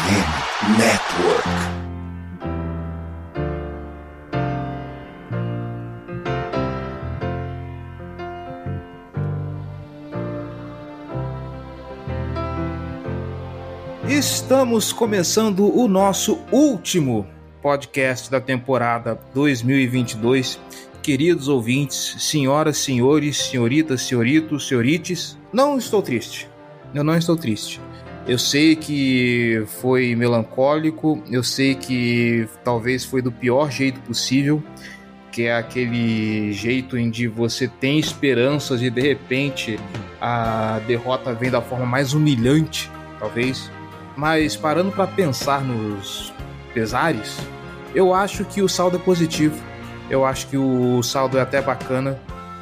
FM Network. Estamos começando o nosso último podcast da temporada 2022. Queridos ouvintes, senhoras, senhores, senhoritas, senhoritos, senhorites, não estou triste. Eu não estou triste. Eu sei que foi melancólico, eu sei que talvez foi do pior jeito possível, que é aquele jeito em que você tem esperanças e de repente a derrota vem da forma mais humilhante, talvez. Mas parando para pensar nos pesares, eu acho que o saldo é positivo. Eu acho que o saldo é até bacana.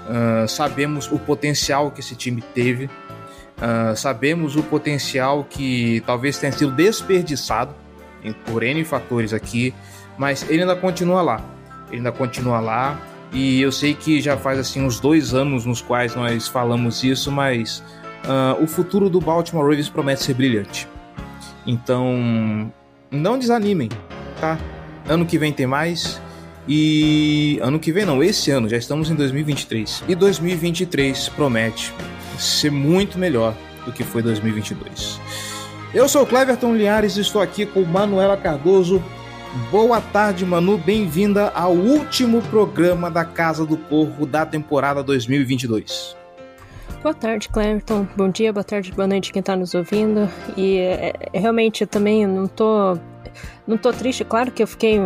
Uh, sabemos o potencial que esse time teve. Uh, sabemos o potencial que talvez tenha sido desperdiçado por N fatores aqui, mas ele ainda continua lá. Ele ainda continua lá. E eu sei que já faz assim uns dois anos nos quais nós falamos isso, mas uh, o futuro do Baltimore Ravens promete ser brilhante. Então, não desanimem, tá? Ano que vem tem mais. E ano que vem não, esse ano, já estamos em 2023. E 2023 promete ser muito melhor do que foi 2022. Eu sou o Cleverton Liares e estou aqui com Manuela Cardoso. Boa tarde, Manu. Bem-vinda ao último programa da Casa do Porco da temporada 2022. Boa tarde, Cleverton. Bom dia, boa tarde, boa noite quem está nos ouvindo. E é, realmente eu também não tô não tô triste, claro que eu fiquei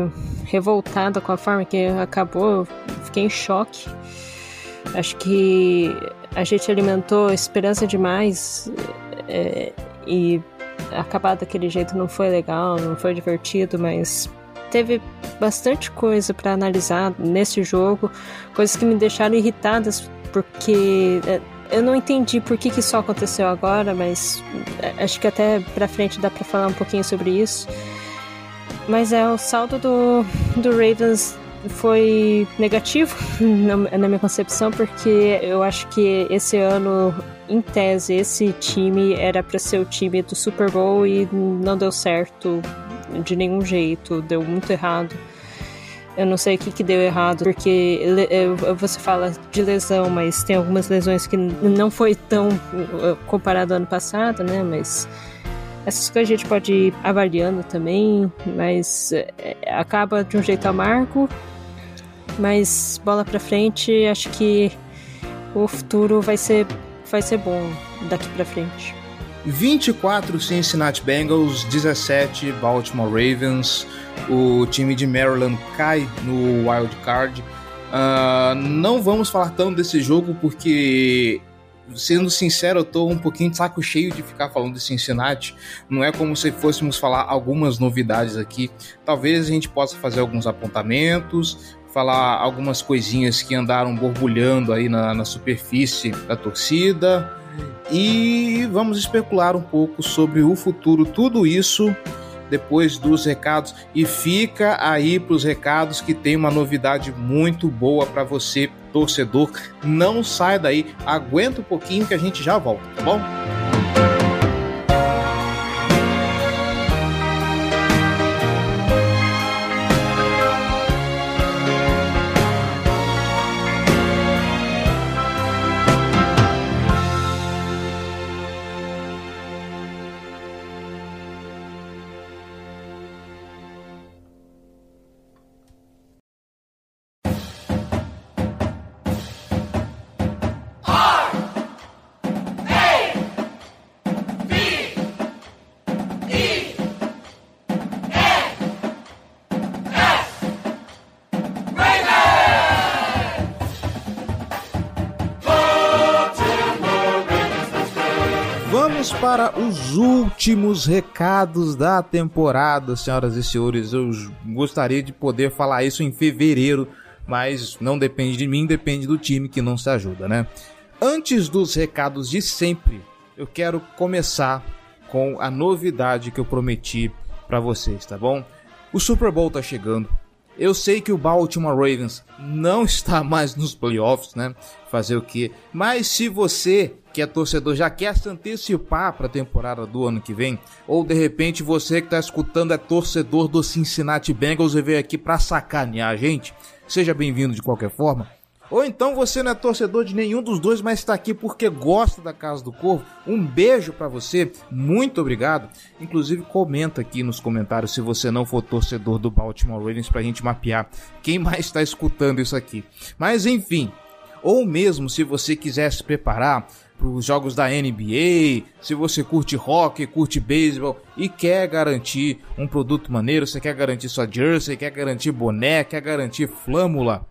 revoltada com a forma que acabou, fiquei em choque. Acho que a gente alimentou esperança demais é, e acabar daquele jeito não foi legal, não foi divertido, mas teve bastante coisa para analisar nesse jogo, coisas que me deixaram irritadas porque é, eu não entendi por que, que isso aconteceu agora, mas é, acho que até para frente dá para falar um pouquinho sobre isso. Mas é o saldo do, do Ravens foi negativo na, minha concepção, porque eu acho que esse ano, em tese, esse time era para ser o time do Super Bowl e não deu certo de nenhum jeito, deu muito errado. Eu não sei o que, que deu errado, porque você fala de lesão, mas tem algumas lesões que não foi tão uh, comparado ao ano passado, né? Mas essas coisas a gente pode ir avaliando também, mas é, acaba de um jeito amargo. Mas bola para frente, acho que o futuro vai ser, vai ser bom daqui para frente. 24 Cincinnati Bengals, 17 Baltimore Ravens. O time de Maryland cai no wild card. Uh, não vamos falar tanto desse jogo porque sendo sincero, eu tô um pouquinho de saco cheio de ficar falando de Cincinnati. Não é como se fôssemos falar algumas novidades aqui. Talvez a gente possa fazer alguns apontamentos, falar algumas coisinhas que andaram borbulhando aí na, na superfície da torcida. E vamos especular um pouco sobre o futuro. Tudo isso depois dos recados e fica aí para os recados que tem uma novidade muito boa para você, torcedor. Não sai daí, aguenta um pouquinho que a gente já volta, tá bom? Para os últimos recados da temporada, senhoras e senhores. Eu gostaria de poder falar isso em fevereiro, mas não depende de mim, depende do time que não se ajuda, né? Antes dos recados de sempre, eu quero começar com a novidade que eu prometi para vocês, tá bom? O Super Bowl tá chegando. Eu sei que o Baltimore Ravens não está mais nos playoffs, né? Fazer o quê? Mas se você que é torcedor já quer se antecipar para a temporada do ano que vem, ou de repente você que está escutando é torcedor do Cincinnati Bengals e veio aqui para sacanear a gente, seja bem-vindo de qualquer forma. Ou então você não é torcedor de nenhum dos dois, mas está aqui porque gosta da Casa do Corvo. Um beijo para você, muito obrigado. Inclusive comenta aqui nos comentários se você não for torcedor do Baltimore Ravens para a gente mapear quem mais está escutando isso aqui. Mas enfim, ou mesmo se você quiser se preparar para os jogos da NBA, se você curte rock, curte beisebol e quer garantir um produto maneiro, você quer garantir sua jersey, quer garantir boné, quer garantir flâmula,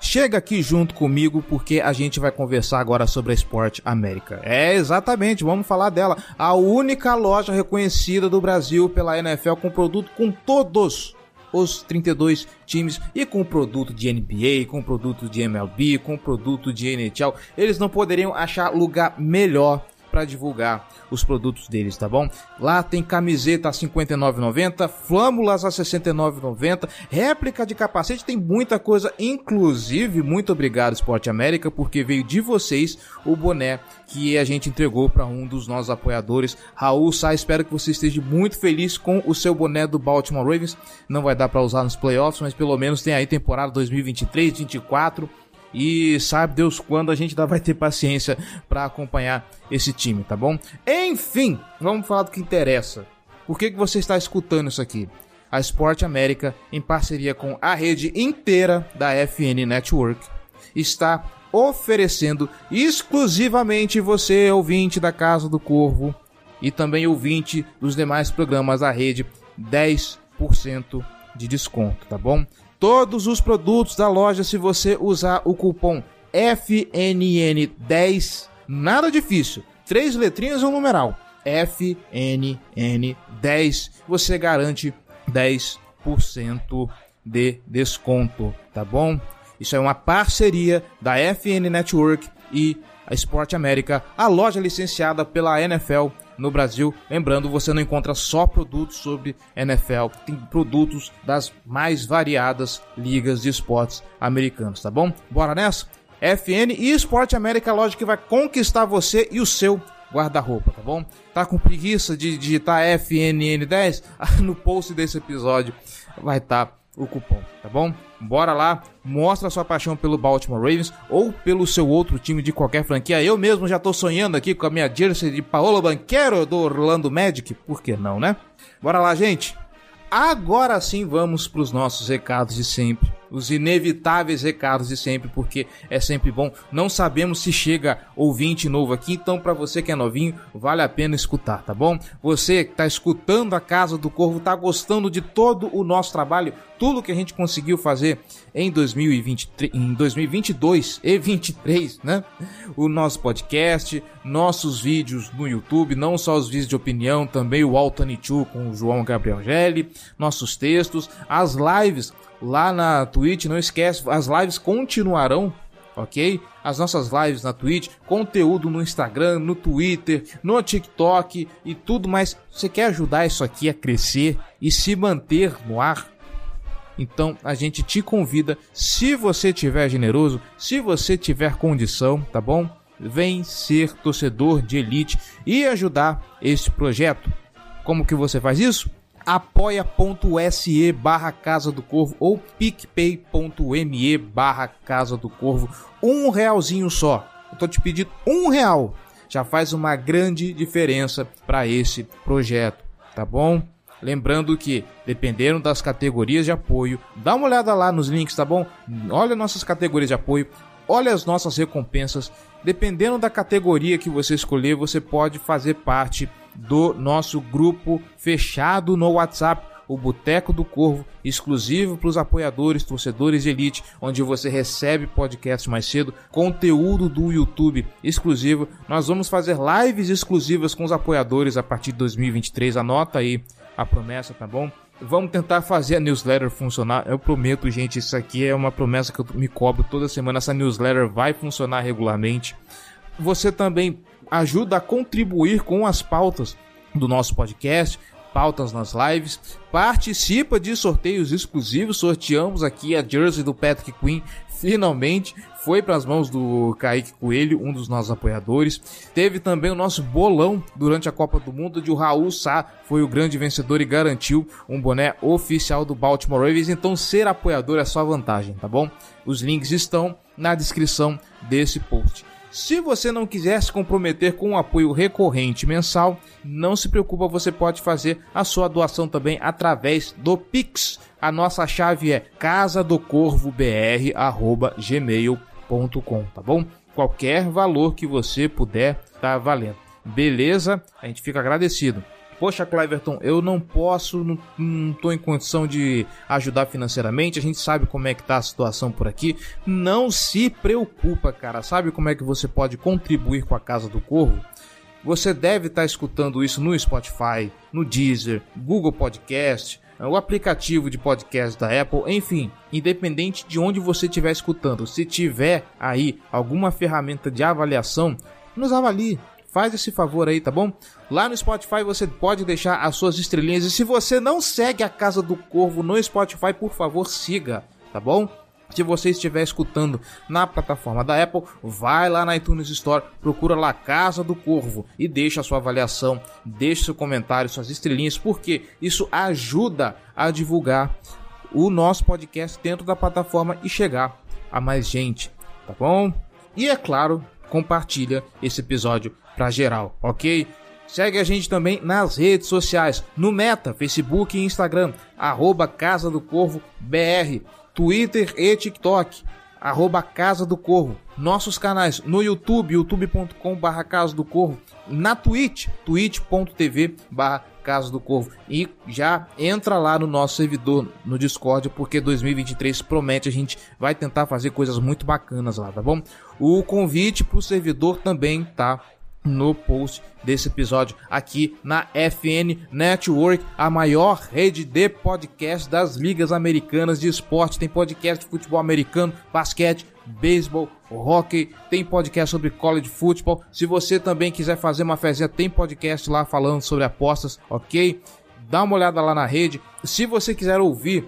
Chega aqui junto comigo porque a gente vai conversar agora sobre a Sport América. É, exatamente, vamos falar dela. A única loja reconhecida do Brasil pela NFL com produto com todos os 32 times e com produto de NBA, com produto de MLB, com produto de NHL. Eles não poderiam achar lugar melhor para divulgar os produtos deles, tá bom? Lá tem camiseta a 59,90, flâmulas a 69,90, réplica de capacete, tem muita coisa, inclusive, muito obrigado Esporte América, porque veio de vocês o boné que a gente entregou para um dos nossos apoiadores, Raul Sá. Espero que você esteja muito feliz com o seu boné do Baltimore Ravens. Não vai dar para usar nos playoffs, mas pelo menos tem aí temporada 2023-24 e sabe Deus quando a gente ainda vai ter paciência para acompanhar esse time, tá bom? Enfim, vamos falar do que interessa. Por que, que você está escutando isso aqui? A Sport América, em parceria com a rede inteira da FN Network, está oferecendo exclusivamente você, ouvinte da Casa do Corvo, e também ouvinte dos demais programas da rede, 10% de desconto, tá bom? Todos os produtos da loja se você usar o cupom FNN10. Nada difícil. Três letrinhas ou um numeral. FNN10. Você garante 10% de desconto, tá bom? Isso é uma parceria da FN Network e a Sport América, a loja licenciada pela NFL no Brasil. Lembrando, você não encontra só produtos sobre NFL, tem produtos das mais variadas ligas de esportes americanos, tá bom? Bora nessa? FN e Esporte América, loja que vai conquistar você e o seu guarda-roupa, tá bom? Tá com preguiça de digitar FNN10? No post desse episódio vai estar tá o cupom, tá bom? Bora lá, mostra sua paixão pelo Baltimore Ravens ou pelo seu outro time de qualquer franquia. Eu mesmo já tô sonhando aqui com a minha jersey de Paolo Banquero do Orlando Magic, por que não, né? Bora lá, gente. Agora sim vamos para os nossos recados de sempre os inevitáveis recados de sempre, porque é sempre bom. Não sabemos se chega ouvinte novo aqui, então para você que é novinho, vale a pena escutar, tá bom? Você que está escutando a Casa do Corvo, está gostando de todo o nosso trabalho, tudo que a gente conseguiu fazer em 2023, em 2022 e 23, né? O nosso podcast, nossos vídeos no YouTube, não só os vídeos de opinião, também o Altanichu com o João Gabriel Gelli, nossos textos, as lives lá na Twitch. Não esquece, as lives continuarão, ok? As nossas lives na Twitch, conteúdo no Instagram, no Twitter, no TikTok e tudo mais. Você quer ajudar isso aqui a crescer e se manter no ar? Então a gente te convida, se você tiver generoso, se você tiver condição, tá bom? Vem ser torcedor de elite e ajudar este projeto. Como que você faz isso? apoia.se barra Casa do Corvo ou picpay.me barra Casa do Corvo. Um realzinho só. Eu tô te pedindo um real. Já faz uma grande diferença para esse projeto, tá bom? Lembrando que, dependendo das categorias de apoio, dá uma olhada lá nos links, tá bom? Olha nossas categorias de apoio, olha as nossas recompensas. Dependendo da categoria que você escolher, você pode fazer parte do nosso grupo fechado no WhatsApp, o Boteco do Corvo, exclusivo para os apoiadores, torcedores de elite, onde você recebe podcast mais cedo, conteúdo do YouTube exclusivo. Nós vamos fazer lives exclusivas com os apoiadores a partir de 2023. Anota aí a promessa, tá bom? Vamos tentar fazer a newsletter funcionar. Eu prometo, gente, isso aqui é uma promessa que eu me cobro toda semana. Essa newsletter vai funcionar regularmente. Você também ajuda a contribuir com as pautas do nosso podcast. pautas nas lives, participa de sorteios exclusivos. Sorteamos aqui a jersey do Patrick Queen, finalmente foi para as mãos do Kaique Coelho, um dos nossos apoiadores. Teve também o nosso bolão durante a Copa do Mundo, onde o Raul Sá foi o grande vencedor e garantiu um boné oficial do Baltimore Ravens. Então, ser apoiador é só vantagem, tá bom? Os links estão na descrição desse post. Se você não quiser se comprometer com um apoio recorrente mensal, não se preocupa, você pode fazer a sua doação também através do Pix. A nossa chave é casadocorvobr@gmail.com, tá bom? Qualquer valor que você puder tá valendo. Beleza? A gente fica agradecido. Poxa, Cleverton, eu não posso, não, não tô em condição de ajudar financeiramente. A gente sabe como é que tá a situação por aqui. Não se preocupa, cara. Sabe como é que você pode contribuir com a Casa do Corvo? Você deve estar tá escutando isso no Spotify, no Deezer, Google Podcast, o aplicativo de podcast da Apple, enfim, independente de onde você estiver escutando, se tiver aí alguma ferramenta de avaliação, nos avalie, faz esse favor aí, tá bom? Lá no Spotify você pode deixar as suas estrelinhas e se você não segue a Casa do Corvo no Spotify, por favor, siga, tá bom? Se você estiver escutando na plataforma da Apple, vai lá na iTunes Store, procura lá Casa do Corvo e deixa a sua avaliação, deixa seu comentário, suas estrelinhas, porque isso ajuda a divulgar o nosso podcast dentro da plataforma e chegar a mais gente, tá bom? E é claro, compartilha esse episódio para geral, ok? Segue a gente também nas redes sociais, no Meta, Facebook e Instagram, arroba Casa do Corvo BR, Twitter e TikTok, arroba Casa do Corvo. Nossos canais no YouTube, youtube.com barra Casa do Corvo, na Twitch, twitch.tv barra Casa do Corvo. E já entra lá no nosso servidor no Discord, porque 2023 promete a gente vai tentar fazer coisas muito bacanas lá, tá bom? O convite para o servidor também tá no post desse episódio aqui na FN Network, a maior rede de podcast das ligas americanas de esporte. Tem podcast de futebol americano, basquete, beisebol, hockey, tem podcast sobre college football. Se você também quiser fazer uma fezinha, tem podcast lá falando sobre apostas, ok? Dá uma olhada lá na rede. Se você quiser ouvir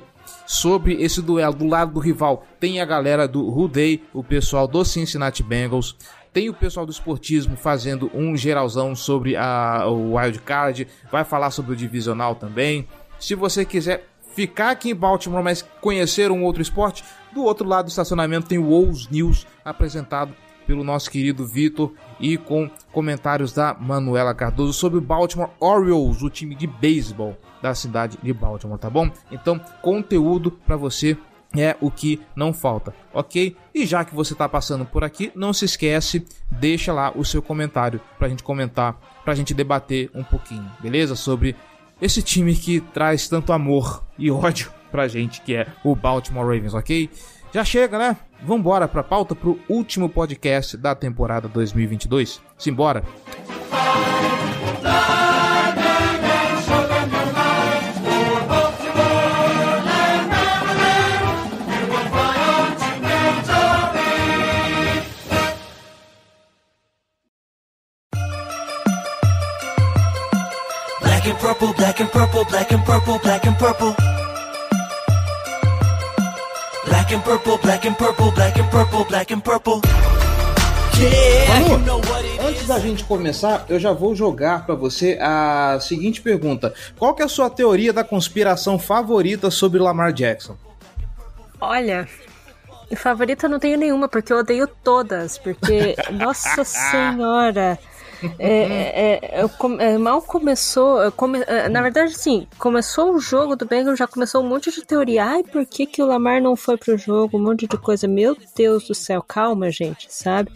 sobre esse duelo do lado do rival, tem a galera do Ruday, o pessoal do Cincinnati Bengals. Tem o pessoal do esportismo fazendo um geralzão sobre a, o Wild Card, vai falar sobre o divisional também. Se você quiser ficar aqui em Baltimore, mas conhecer um outro esporte, do outro lado do estacionamento tem o Wolves News apresentado pelo nosso querido Vitor e com comentários da Manuela Cardoso sobre o Baltimore Orioles, o time de beisebol da cidade de Baltimore, tá bom? Então, conteúdo para você é o que não falta, ok? E já que você está passando por aqui, não se esquece, deixa lá o seu comentário para a gente comentar, para a gente debater um pouquinho, beleza? Sobre esse time que traz tanto amor e ódio pra gente, que é o Baltimore Ravens, ok? Já chega, né? Vambora pra pauta pro último podcast da temporada 2022. Simbora! Purple, black and purple, black and purple, black and purple. Black and purple, black and purple, black and purple, black and purple. Manu, antes da gente começar, eu já vou jogar para você a seguinte pergunta: Qual que é a sua teoria da conspiração favorita sobre Lamar Jackson? Olha, favorita não tenho nenhuma, porque eu odeio todas, porque nossa senhora, é, é, é, é, mal começou. Come, é, na verdade, sim, começou o jogo do Bengals, já começou um monte de teoria. Ai, por que, que o Lamar não foi pro jogo? Um monte de coisa. Meu Deus do céu, calma, gente, sabe?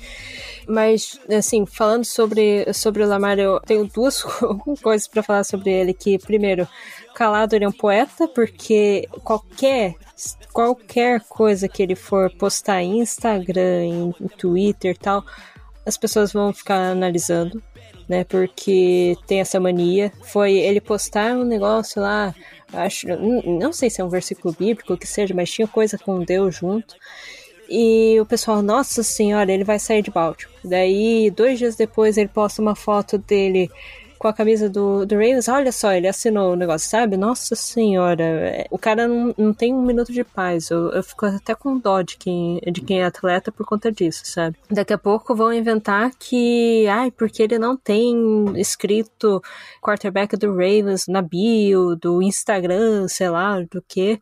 Mas, assim, falando sobre, sobre o Lamar, eu tenho duas coisas para falar sobre ele. Que, primeiro, calado ele é um poeta, porque qualquer qualquer coisa que ele for postar em Instagram, em, em Twitter e tal, as pessoas vão ficar analisando, né? Porque tem essa mania. Foi ele postar um negócio lá, acho, não sei se é um versículo bíblico, que seja, mas tinha coisa com Deus junto. E o pessoal, nossa senhora, ele vai sair de Baltimore. Daí, dois dias depois, ele posta uma foto dele com a camisa do, do Ravens, olha só, ele assinou o negócio, sabe? Nossa senhora, o cara não, não tem um minuto de paz. Eu, eu fico até com dó de quem, de quem é atleta por conta disso, sabe? Daqui a pouco vão inventar que, ai, porque ele não tem escrito quarterback do Ravens na bio, do Instagram, sei lá, do que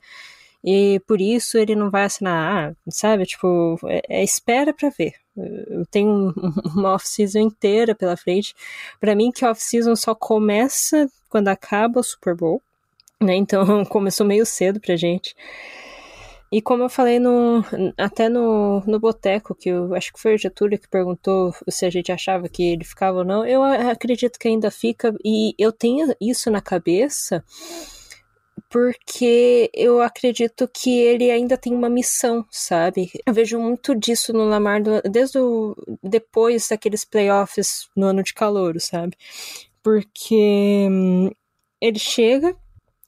e por isso ele não vai assinar, ah, sabe? Tipo, é, é espera para ver. Eu tenho uma off-season inteira pela frente. Para mim, que off-season só começa quando acaba o Super Bowl, né? Então começou meio cedo pra gente. E como eu falei no, até no, no boteco, que eu acho que foi o Getúlio que perguntou se a gente achava que ele ficava ou não, eu acredito que ainda fica, e eu tenho isso na cabeça porque eu acredito que ele ainda tem uma missão, sabe? Eu vejo muito disso no Lamar desde o, depois daqueles playoffs no ano de calor, sabe? Porque hum, ele chega,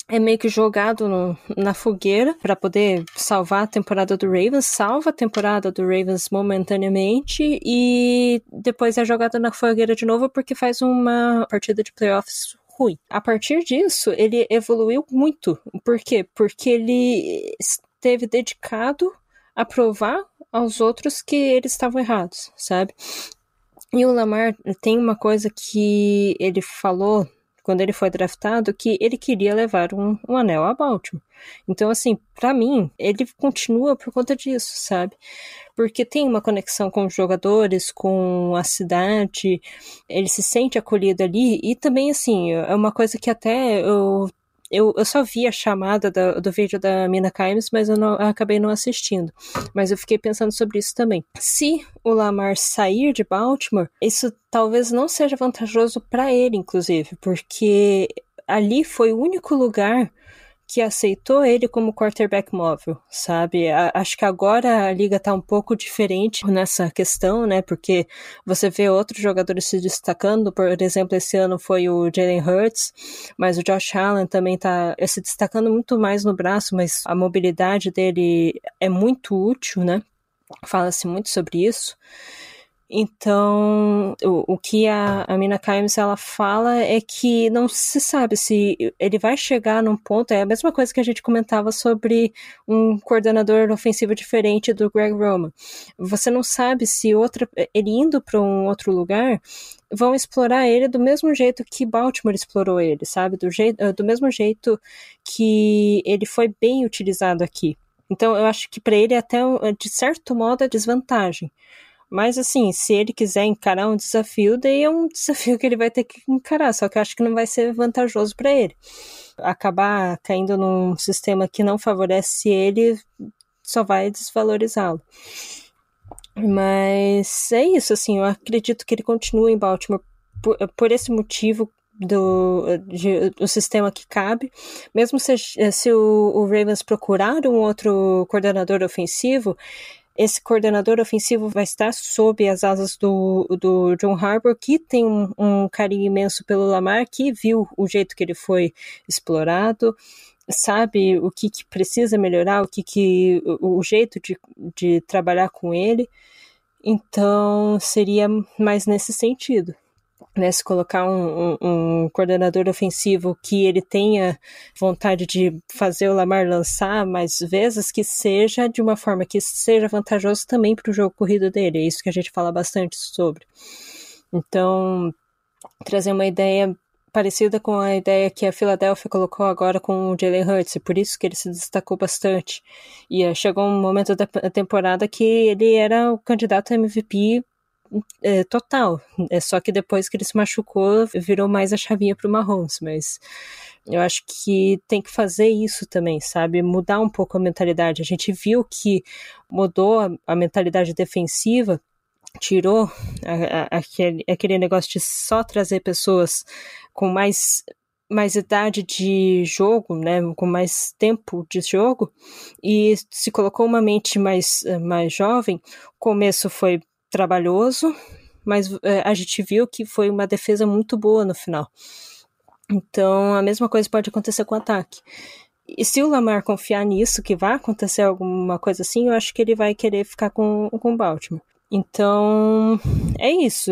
é meio que jogado no, na fogueira para poder salvar a temporada do Ravens, salva a temporada do Ravens momentaneamente e depois é jogado na fogueira de novo porque faz uma partida de playoffs ruim. A partir disso, ele evoluiu muito. Por quê? Porque ele esteve dedicado a provar aos outros que eles estavam errados, sabe? E o Lamar tem uma coisa que ele falou quando ele foi draftado, que ele queria levar um, um anel a Baltimore. Então, assim, para mim, ele continua por conta disso, sabe? Porque tem uma conexão com os jogadores, com a cidade, ele se sente acolhido ali, e também, assim, é uma coisa que até eu eu, eu só vi a chamada do, do vídeo da Mina Kimes, mas eu, não, eu acabei não assistindo. Mas eu fiquei pensando sobre isso também. Se o Lamar sair de Baltimore, isso talvez não seja vantajoso para ele, inclusive, porque ali foi o único lugar que aceitou ele como quarterback móvel, sabe? acho que agora a liga tá um pouco diferente nessa questão, né? Porque você vê outros jogadores se destacando, por exemplo, esse ano foi o Jalen Hurts, mas o Josh Allen também tá se destacando muito mais no braço, mas a mobilidade dele é muito útil, né? Fala-se muito sobre isso. Então, o, o que a, a Mina Kimes ela fala é que não se sabe se ele vai chegar num ponto, é a mesma coisa que a gente comentava sobre um coordenador ofensivo diferente do Greg Roman. Você não sabe se outra, ele indo para um outro lugar, vão explorar ele do mesmo jeito que Baltimore explorou ele, sabe? Do, jeito, do mesmo jeito que ele foi bem utilizado aqui. Então, eu acho que para ele, até de certo modo, é desvantagem. Mas assim, se ele quiser encarar um desafio, daí é um desafio que ele vai ter que encarar, só que eu acho que não vai ser vantajoso para ele. Acabar caindo num sistema que não favorece ele só vai desvalorizá-lo. Mas é isso, assim, eu acredito que ele continua em Baltimore por, por esse motivo do, de, do sistema que cabe. Mesmo se, se o, o Ravens procurar um outro coordenador ofensivo, esse coordenador ofensivo vai estar sob as asas do, do John Harbour, que tem um, um carinho imenso pelo Lamar, que viu o jeito que ele foi explorado, sabe o que, que precisa melhorar, o que, que o, o jeito de, de trabalhar com ele. Então seria mais nesse sentido né, se colocar um, um, um, coordenador ofensivo que ele tenha vontade de fazer o Lamar lançar mais vezes, que seja de uma forma que seja vantajoso também para o jogo corrido dele. É isso que a gente fala bastante sobre. Então, trazer uma ideia parecida com a ideia que a Philadelphia colocou agora com o Jalen Hurts, por isso que ele se destacou bastante. E uh, chegou um momento da temporada que ele era o candidato MVP é, total. É só que depois que ele se machucou, virou mais a chavinha pro Mahomes, mas eu acho que tem que fazer isso também, sabe? Mudar um pouco a mentalidade. A gente viu que mudou a, a mentalidade defensiva, tirou a, a, aquele, aquele negócio de só trazer pessoas com mais mais idade de jogo, né, com mais tempo de jogo, e se colocou uma mente mais, mais jovem. O começo foi trabalhoso, mas é, a gente viu que foi uma defesa muito boa no final. Então, a mesma coisa pode acontecer com o ataque. E se o Lamar confiar nisso, que vai acontecer alguma coisa assim, eu acho que ele vai querer ficar com, com o Baltimore. Então, é isso.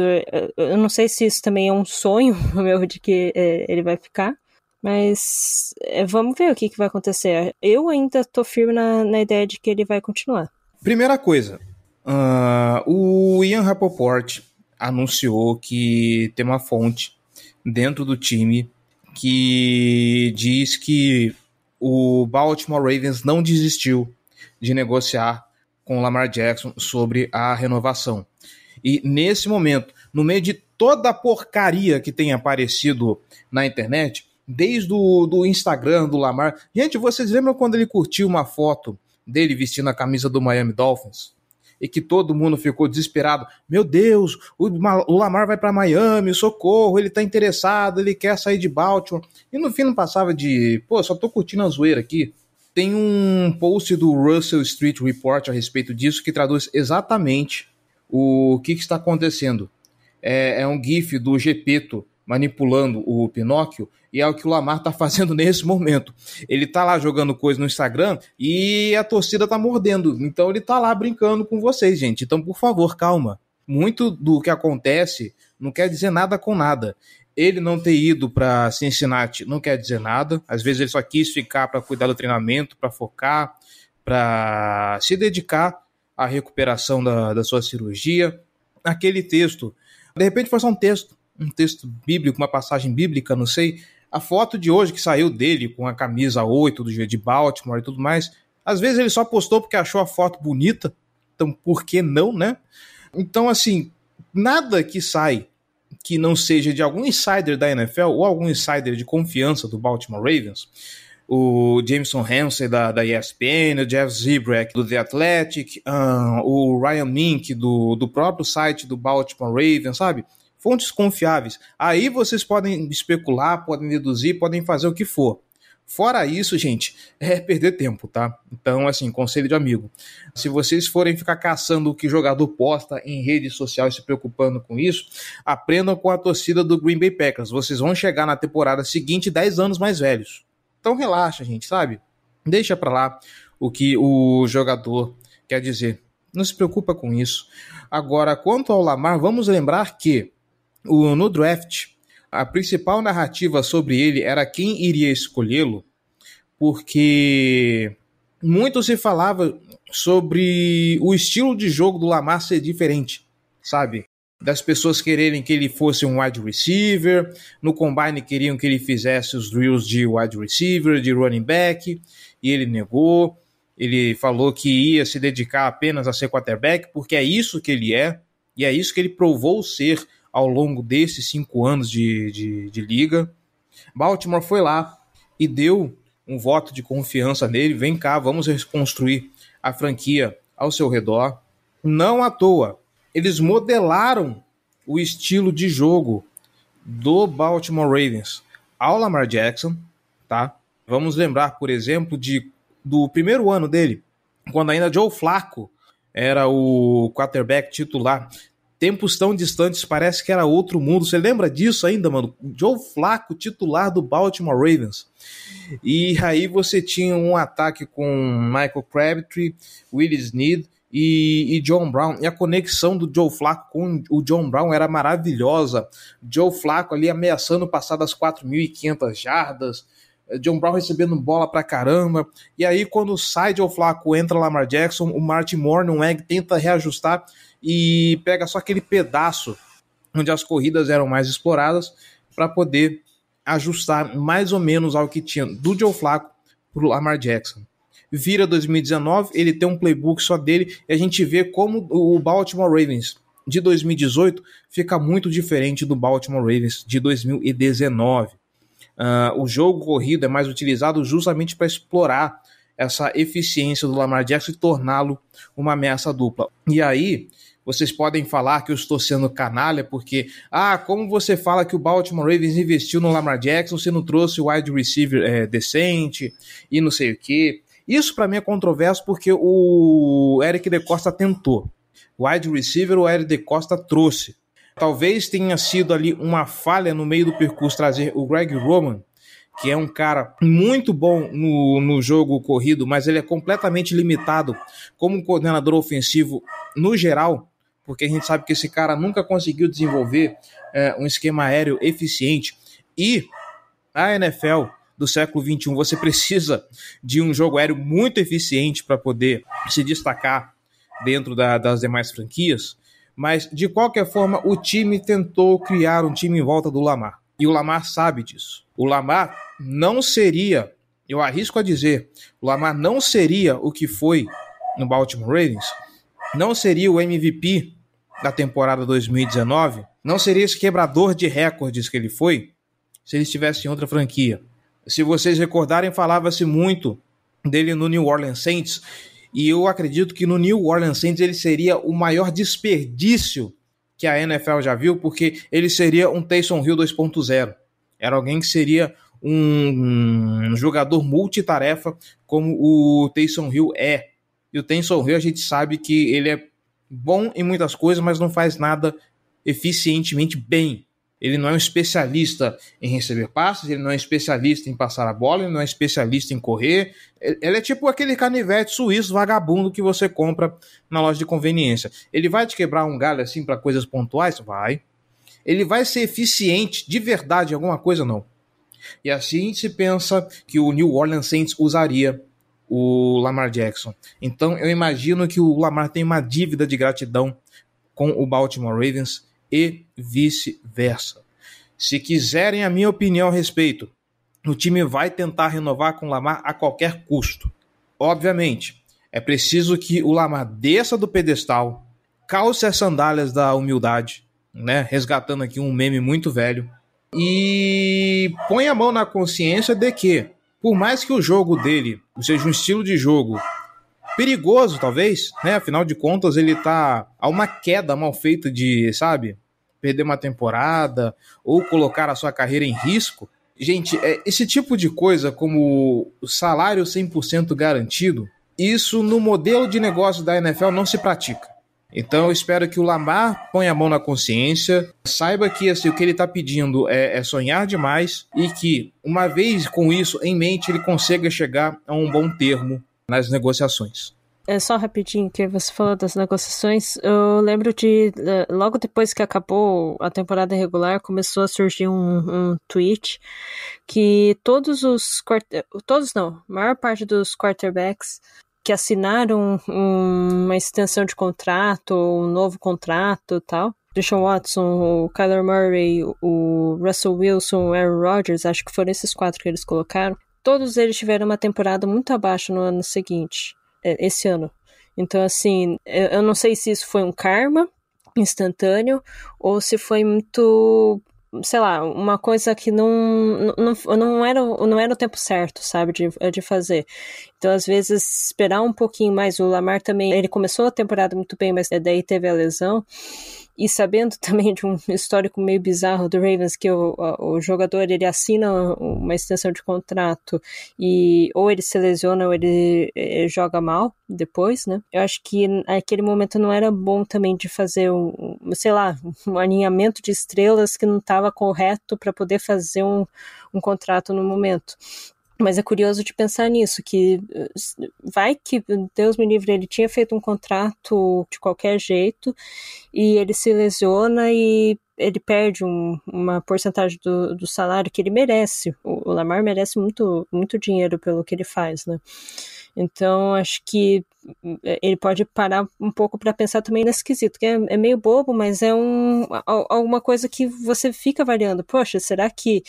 Eu não sei se isso também é um sonho meu de que é, ele vai ficar, mas é, vamos ver o que, que vai acontecer. Eu ainda tô firme na, na ideia de que ele vai continuar. Primeira coisa, uh, o Ian Rapoport anunciou que tem uma fonte dentro do time que diz que o Baltimore Ravens não desistiu de negociar com o Lamar Jackson sobre a renovação. E nesse momento, no meio de toda a porcaria que tem aparecido na internet, desde o do Instagram do Lamar. Gente, vocês lembram quando ele curtiu uma foto dele vestindo a camisa do Miami Dolphins? E que todo mundo ficou desesperado. Meu Deus, o Lamar vai para Miami, socorro, ele tá interessado, ele quer sair de Baltimore. E no fim não passava de, pô, só tô curtindo a zoeira aqui. Tem um post do Russell Street Report a respeito disso que traduz exatamente o que, que está acontecendo. É, é um GIF do Gepeto manipulando o Pinóquio, e é o que o Lamar tá fazendo nesse momento. Ele tá lá jogando coisa no Instagram e a torcida tá mordendo. Então ele tá lá brincando com vocês, gente. Então, por favor, calma. Muito do que acontece não quer dizer nada com nada. Ele não ter ido para Cincinnati não quer dizer nada. Às vezes ele só quis ficar para cuidar do treinamento, para focar, para se dedicar à recuperação da, da sua cirurgia. Aquele texto, de repente foi só um texto um texto bíblico, uma passagem bíblica, não sei. A foto de hoje que saiu dele com a camisa 8 do dia de Baltimore e tudo mais, às vezes ele só postou porque achou a foto bonita, então por que não, né? Então, assim, nada que sai que não seja de algum insider da NFL ou algum insider de confiança do Baltimore Ravens, o Jameson Ramsey da, da ESPN, o Jeff Zebrak do The Athletic, uh, o Ryan Mink do, do próprio site do Baltimore Ravens, sabe? Fontes confiáveis. Aí vocês podem especular, podem deduzir, podem fazer o que for. Fora isso, gente, é perder tempo, tá? Então, assim, conselho de amigo. Se vocês forem ficar caçando o que jogador posta em rede social e se preocupando com isso, aprendam com a torcida do Green Bay Packers. Vocês vão chegar na temporada seguinte 10 anos mais velhos. Então relaxa, gente, sabe? Deixa pra lá o que o jogador quer dizer. Não se preocupa com isso. Agora, quanto ao Lamar, vamos lembrar que o, no draft, a principal narrativa sobre ele era quem iria escolhê-lo, porque muito se falava sobre o estilo de jogo do Lamar ser diferente, sabe? Das pessoas quererem que ele fosse um wide receiver, no combine queriam que ele fizesse os drills de wide receiver, de running back, e ele negou. Ele falou que ia se dedicar apenas a ser quarterback, porque é isso que ele é, e é isso que ele provou ser ao longo desses cinco anos de, de, de liga. Baltimore foi lá e deu um voto de confiança nele. Vem cá, vamos reconstruir a franquia ao seu redor. Não à toa, eles modelaram o estilo de jogo do Baltimore Ravens ao Lamar Jackson, tá? Vamos lembrar, por exemplo, de do primeiro ano dele, quando ainda Joe Flacco era o quarterback titular tempos tão distantes, parece que era outro mundo. Você lembra disso ainda, mano? Joe Flacco, titular do Baltimore Ravens. E aí você tinha um ataque com Michael Crabtree, Willie Snead e, e, John Brown. E a conexão do Joe Flacco com o John Brown era maravilhosa. Joe Flacco ali ameaçando passar das 4.500 jardas. John Brown recebendo bola pra caramba. E aí, quando sai Joe Flacco, entra Lamar Jackson, o Martin Morningweg tenta reajustar e pega só aquele pedaço onde as corridas eram mais exploradas para poder ajustar mais ou menos ao que tinha do Joe Flacco para o Lamar Jackson. Vira 2019, ele tem um playbook só dele e a gente vê como o Baltimore Ravens de 2018 fica muito diferente do Baltimore Ravens de 2019. Uh, ah, o jogo corrido é mais utilizado justamente para explorar essa eficiência do Lamar Jackson e torná-lo uma ameaça dupla. E aí, vocês podem falar que eu estou sendo canalha porque, ah, como você fala que o Baltimore Ravens investiu no Lamar Jackson, você não trouxe o wide receiver é, decente e não sei o que. Isso para mim é controverso porque o Eric de Costa tentou. O wide receiver o Eric de Costa trouxe. Talvez tenha sido ali uma falha no meio do percurso trazer o Greg Roman, que é um cara muito bom no, no jogo corrido, mas ele é completamente limitado como coordenador ofensivo no geral porque a gente sabe que esse cara nunca conseguiu desenvolver é, um esquema aéreo eficiente. E a NFL do século XXI, você precisa de um jogo aéreo muito eficiente para poder se destacar dentro da, das demais franquias. Mas, de qualquer forma, o time tentou criar um time em volta do Lamar. E o Lamar sabe disso. O Lamar não seria, eu arrisco a dizer, o Lamar não seria o que foi no Baltimore Ravens, não seria o MVP da temporada 2019, não seria esse quebrador de recordes que ele foi se ele estivesse em outra franquia. Se vocês recordarem, falava-se muito dele no New Orleans Saints, e eu acredito que no New Orleans Saints ele seria o maior desperdício que a NFL já viu, porque ele seria um Taysom Hill 2.0. Era alguém que seria um, jogador multitarefa como o Taysom Hill é. E o Taysom Hill a gente sabe que ele é bom em muitas coisas, mas não faz nada eficientemente bem. Ele não é um especialista em receber passes, ele não é especialista em passar a bola, ele não é especialista em correr. Ele é tipo aquele canivete suíço vagabundo que você compra na loja de conveniência. Ele vai te quebrar um galho assim para coisas pontuais? Vai. Ele vai ser eficiente de verdade em alguma coisa? Não. E assim se pensa que o New Orleans Saints usaria o Lamar Jackson. Então eu imagino que o Lamar tem uma dívida de gratidão com o Baltimore Ravens e vice-versa. Se quiserem a minha opinião a respeito, o time vai tentar renovar com o Lamar a qualquer custo. Obviamente, é preciso que o Lamar desça do pedestal, calce as sandálias da humildade, né? resgatando aqui um meme muito velho, e põe a mão na consciência de que, por mais que o jogo dele seja um estilo de jogo perigoso, talvez, né? Afinal de contas, ele tá a uma queda mal feita de, sabe, perder uma temporada ou colocar a sua carreira em risco. Gente, é, esse tipo de coisa, como o salário 100% garantido, isso no modelo de negócio da NFL não se pratica. Então eu espero que o Lamar ponha a mão na consciência, saiba que assim, o que ele está pedindo é, é, sonhar demais e que, uma vez com isso em mente, ele consiga chegar a um bom termo nas negociações. É só rapidinho que você falou das negociações. Eu lembro de eh, logo depois que acabou a temporada regular, começou a surgir um, um tweet que todos os todos não, a maior parte dos quarterbacks que assinaram uma extensão de contrato, um novo contrato, tal. Deshaun Watson, o Kyler Murray, o Russell Wilson, o Aaron Rodgers, acho que foram esses quatro que eles colocaram todos eles tiveram uma temporada muito abaixo no ano seguinte, é, esse ano. Então, assim, eu não sei se isso foi um karma instantâneo ou se foi muito sei lá, uma coisa que não, não, não, era, não era o tempo certo, sabe, de, de fazer. Então, às vezes, esperar um pouquinho mais. O Lamar também, ele começou a temporada muito bem, mas daí teve a lesão. E sabendo também de um histórico meio bizarro do Ravens, que o, o jogador ele assina uma extensão de contrato e ou ele se lesiona ou ele, ele joga mal depois, né? Eu acho que naquele momento não era bom também de fazer um, sei lá, um alinhamento de estrelas que não estava correto para poder fazer um, um contrato no momento. Mas é curioso de pensar nisso, que eh, vai que, Deus me livre, ele tinha feito um contrato de qualquer jeito e ele se lesiona e ele perde um, uma porcentagem do, do, salário que ele merece. O, o, Lamar merece muito, muito dinheiro pelo que ele faz, né? Então, acho que eh, ele pode parar um pouco para pensar também nesse quesito, que é, é, meio bobo, mas é um, alguma coisa que você fica variando. Poxa, será que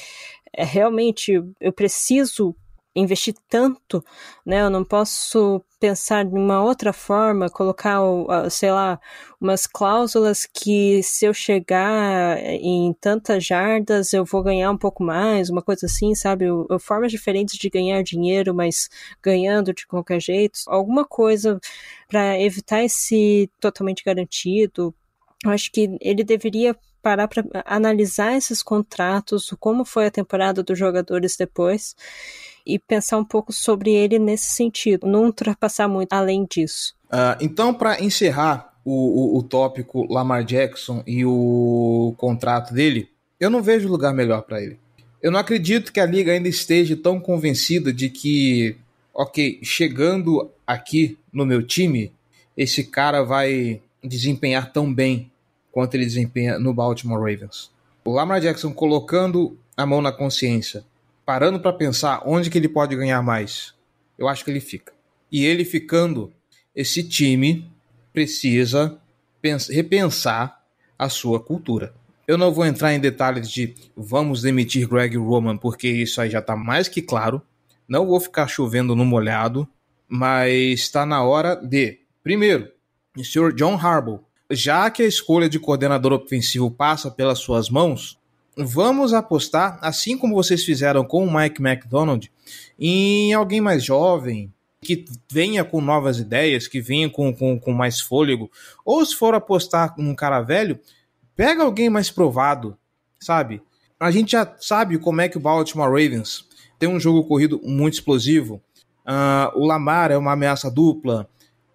é, realmente eu preciso investir tanto, né? Eu não posso pensar de uma outra forma, colocar, sei lá, umas cláusulas que se eu chegar em tantas jardas eu vou ganhar um pouco mais, uma coisa assim, sabe? Formas diferentes de ganhar dinheiro, mas ganhando de qualquer jeito. Alguma coisa para evitar esse totalmente garantido. Eu acho que ele deveria parar para analisar esses contratos, como foi a temporada dos jogadores depois e pensar um pouco sobre ele nesse sentido, não ultrapassar muito além disso. Uh, então, para encerrar o, o, o tópico Lamar Jackson e o contrato dele, eu não vejo lugar melhor para ele. Eu não acredito que a liga ainda esteja tão convencida de que, ok, chegando aqui no meu time, esse cara vai desempenhar tão bem quanto ele desempenha no Baltimore Ravens. O Lamar Jackson colocando a mão na consciência, parando para pensar onde que ele pode ganhar mais, eu acho que ele fica. E ele ficando, esse time precisa repensar a sua cultura. Eu não vou entrar em detalhes de vamos demitir Greg Roman, porque isso aí já está mais que claro. Não vou ficar chovendo no molhado, mas está na hora de, primeiro, o senhor John Harbaugh, já que a escolha de coordenador ofensivo passa pelas suas mãos, vamos apostar, assim como vocês fizeram com o Mike McDonald, em alguém mais jovem, que venha com novas ideias, que venha com, com, com mais fôlego. Ou se for apostar num cara velho, pega alguém mais provado, sabe? A gente já sabe como é que o Baltimore Ravens tem um jogo corrido muito explosivo. Uh, o Lamar é uma ameaça dupla.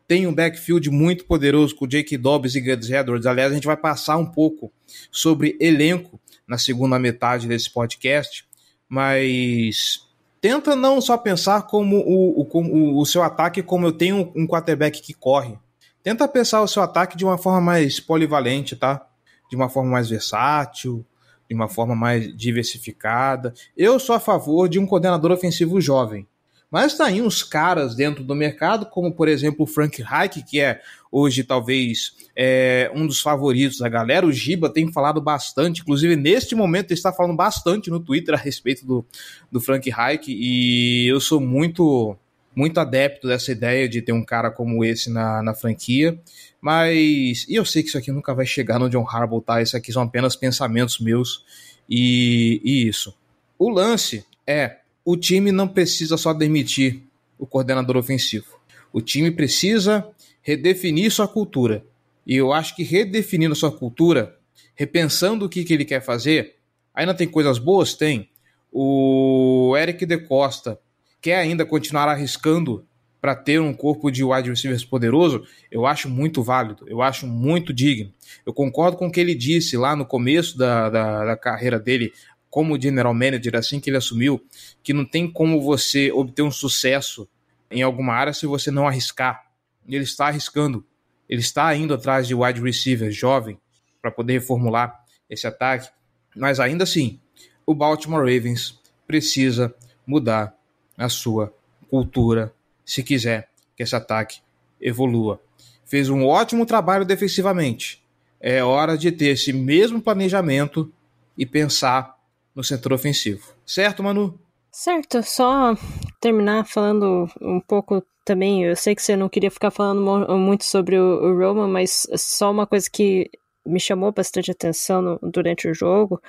Tem um backfield muito poderoso com o Jake Dobbs e Gus Edwards. Aliás, a gente vai passar um pouco sobre elenco na segunda metade desse podcast, mas tenta não só pensar como o, o, o seu ataque como eu tenho um quarterback que corre. Tenta pensar o seu ataque de uma forma mais polivalente, tá? De uma forma mais versátil, de uma forma mais diversificada. Eu sou a favor de um coordenador ofensivo jovem. Mas tá aí uns caras dentro do mercado, como por exemplo o Frank Reich, que é hoje talvez é, um dos favoritos da galera. O Giba tem falado bastante, inclusive neste momento ele está falando bastante no Twitter a respeito do, do Frank Reich, e eu sou muito muito adepto dessa ideia de ter um cara como esse na, na franquia. Mas. E eu sei que isso aqui nunca vai chegar no John Harbaugh, tá? Isso aqui são apenas pensamentos meus. E, e isso. O lance é o time não precisa só demitir o coordenador ofensivo. O time precisa redefinir sua cultura. E eu acho que redefinindo sua cultura, repensando o que, que ele quer fazer, ainda tem coisas boas? Tem. O Eric de Costa quer ainda continuar arriscando para ter um corpo de wide receivers poderoso, eu acho muito válido, eu acho muito digno. Eu concordo com o que ele disse lá no começo da, da, da carreira dele como general manager, assim que ele assumiu, que não tem como você obter um sucesso em alguma área se você não arriscar. Ele está arriscando. Ele está indo atrás de wide receiver jovem para poder reformular esse ataque. Mas ainda assim, o Baltimore Ravens precisa mudar a sua cultura se quiser que esse ataque evolua. Fez um ótimo trabalho defensivamente. É hora de ter esse mesmo planejamento e pensar no setor ofensivo. Certo, Manu? Certo, só terminar falando um pouco também. Eu sei que você não queria ficar falando muito sobre o, Roman, mas só uma coisa que me chamou bastante atenção no, durante o jogo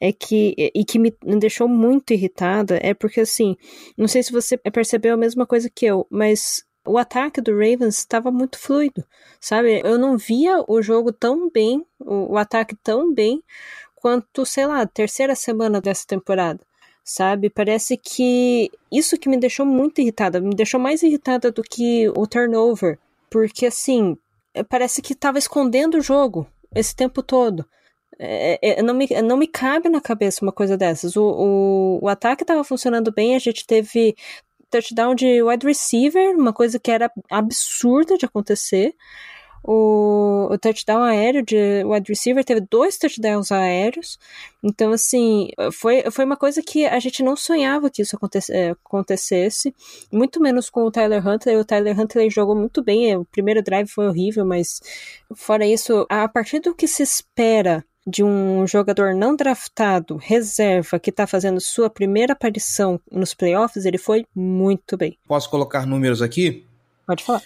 é que e que me deixou muito irritada é porque assim não sei se você percebeu a mesma coisa que eu mas o ataque do Ravens estava muito fluido sabe eu não via o jogo tão bem o, o ataque tão bem quanto, sei lá, terceira semana dessa temporada. Sabe? Parece que isso que me deixou muito irritada, me deixou mais irritada do que o turnover, porque assim, parece que estava escondendo o jogo esse tempo todo. É, é, não, me, não me cabe na cabeça uma coisa dessas. O, o, o ataque estava funcionando bem, a gente teve touchdown de wide receiver, uma coisa que era absurda de acontecer o, o touchdown aéreo de wide receiver, teve dois touchdowns aéreos. Então, assim, foi, foi uma coisa que a gente não sonhava que isso é, acontecesse, muito menos com o Tyler Huntley. O Tyler Huntley jogou muito bem, o primeiro drive foi horrível, mas fora isso, a partir do que se espera de um jogador não draftado, reserva, que está fazendo sua primeira aparição nos playoffs, ele foi muito bem. Posso colocar números aqui? Pode falar.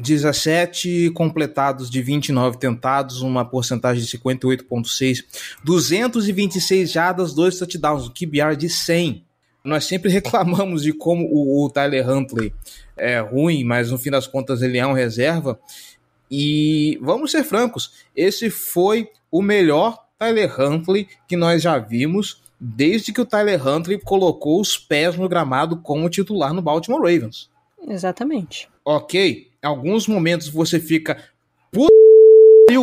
17 completados de 29 tentados, uma porcentagem de 58,6, 226 jardas, dois touchdowns, um QBR de 100. Nós sempre reclamamos de como o, o Tyler Huntley é ruim, mas no fim das contas ele é um reserva. E vamos ser francos, esse foi o melhor Tyler Huntley que nós já vimos desde que o Tyler Huntley colocou os pés no gramado como titular no Baltimore Ravens. Exatamente. Ok, alguns momentos você fica.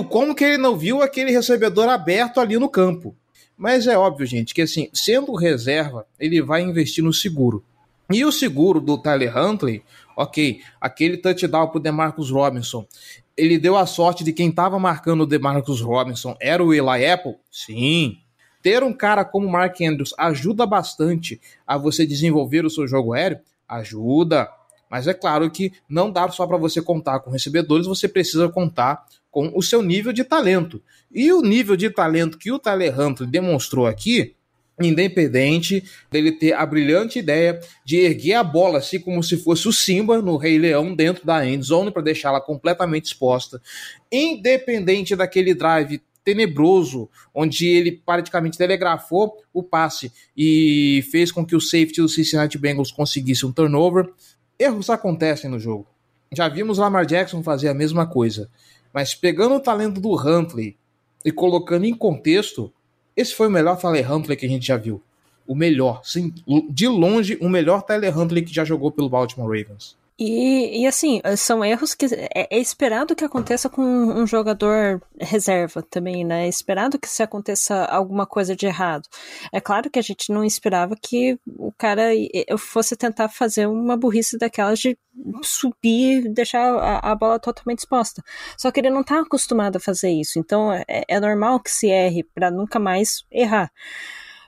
Como que ele não viu aquele recebedor aberto ali no campo? Mas é óbvio, gente, que assim, sendo reserva, ele vai investir no seguro. E o seguro do Tyler Huntley, ok, aquele touchdown pro DeMarcus Robinson, ele deu a sorte de quem estava marcando o DeMarcus Robinson era o Eli Apple? Sim. Ter um cara como Mark Andrews ajuda bastante a você desenvolver o seu jogo aéreo? Ajuda. Mas é claro que não dá só para você contar com recebedores, você precisa contar com o seu nível de talento. E o nível de talento que o Tyler demonstrou aqui, independente dele ter a brilhante ideia de erguer a bola assim como se fosse o Simba no Rei Leão dentro da end zone para deixá-la completamente exposta, independente daquele drive tenebroso, onde ele praticamente telegrafou o passe e fez com que o safety do Cincinnati Bengals conseguisse um turnover. Erros acontecem no jogo. Já vimos Lamar Jackson fazer a mesma coisa. Mas pegando o talento do Huntley e colocando em contexto, esse foi o melhor Tyler Huntley que a gente já viu. O melhor, sim, de longe, o melhor Tyler Huntley que já jogou pelo Baltimore Ravens. E, e assim, são erros que é, é, esperado que aconteça com um jogador reserva também, né? É esperado que se aconteça alguma coisa de errado. É claro que a gente não esperava que o cara fosse tentar fazer uma burrice daquelas de subir e deixar a, a bola totalmente exposta. Só que ele não tá acostumado a fazer isso. Então é, é normal que se erre para nunca mais errar.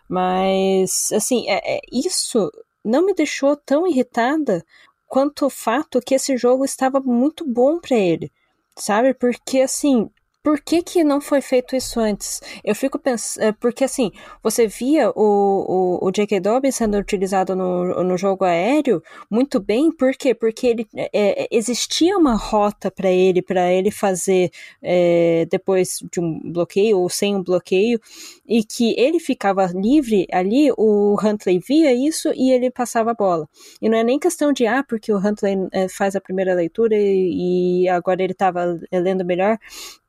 Mas, assim, é, é, isso não me deixou tão irritada quanto o fato que esse jogo estava muito bom para ele, sabe? Porque assim, por que, que não foi feito isso antes? Eu fico pensando. É, porque assim, você via o, o, o J.K. Dobbins sendo utilizado no, no jogo aéreo muito bem, por quê? Porque ele, é existia uma rota para ele, para ele fazer é, depois de um bloqueio ou sem um bloqueio, e que ele ficava livre ali, o Huntley via isso e ele passava a bola. E não é nem questão de, ah, porque o Huntley é, faz a primeira leitura e, e agora ele estava lendo melhor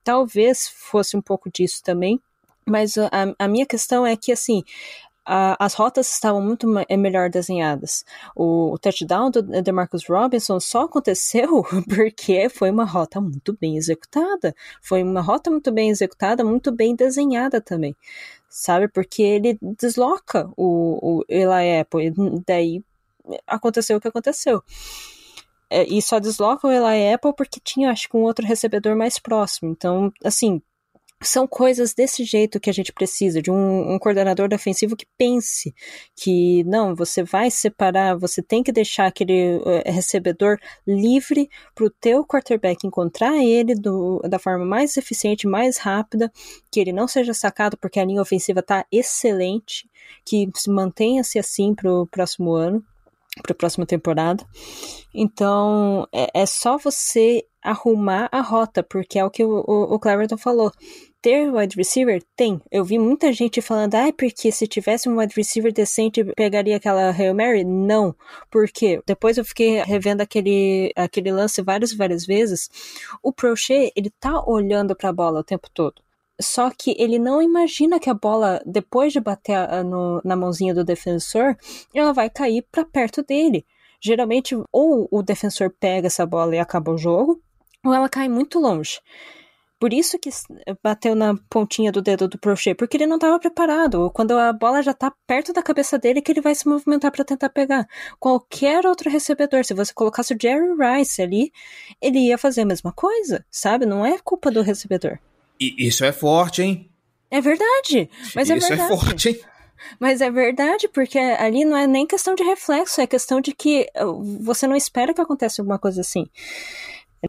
talvez fosse um pouco disso também, mas a, a minha questão é que, assim, as rotas estavam muito é, melhor desenhadas. O, touchdown do DeMarcus Robinson só aconteceu porque foi uma rota muito bem executada. Foi uma rota muito bem executada, muito bem desenhada também. Sabe? Porque ele desloca o, o Eli Apple. Daí aconteceu o que aconteceu. É, e só desloca o Eli Apple porque tinha, acho que, um outro recebedor mais próximo. Então, assim, são coisas desse jeito que a gente precisa, de um, um, coordenador defensivo que pense que não, você vai separar, você tem que deixar aquele uh, recebedor livre para o teu quarterback encontrar ele do, da forma mais eficiente, mais rápida, que ele não seja sacado porque a linha ofensiva está excelente, que se mantenha-se assim para o próximo ano para a próxima temporada. Então, é, é, só você arrumar a rota, porque é o que o, o, o Cleverton falou. Ter wide receiver? Tem. Eu vi muita gente falando, ah, porque se tivesse um wide receiver decente, pegaria aquela Hail Mary? Não. Por quê? Depois eu fiquei revendo aquele, aquele lance várias, várias vezes. O Prochet, ele tá olhando para a bola o tempo todo. Só que ele não imagina que a bola, depois de bater a, no, na mãozinha do defensor, ela vai cair para perto dele. Geralmente, ou o defensor pega essa bola e acaba o jogo, ou ela cai muito longe. Por isso que bateu na pontinha do dedo do Prochet, porque ele não estava preparado. Quando a bola já está perto da cabeça dele, que ele vai se movimentar para tentar pegar. Qualquer outro recebedor, se você colocasse o Jerry Rice ali, ele ia fazer a mesma coisa, sabe? Não é culpa do recebedor. E isso é forte, hein? É verdade. Mas é isso é verdade. é forte, hein? Mas é verdade, porque ali não é nem questão de reflexo, é questão de que uh, você não espera que aconteça alguma coisa assim.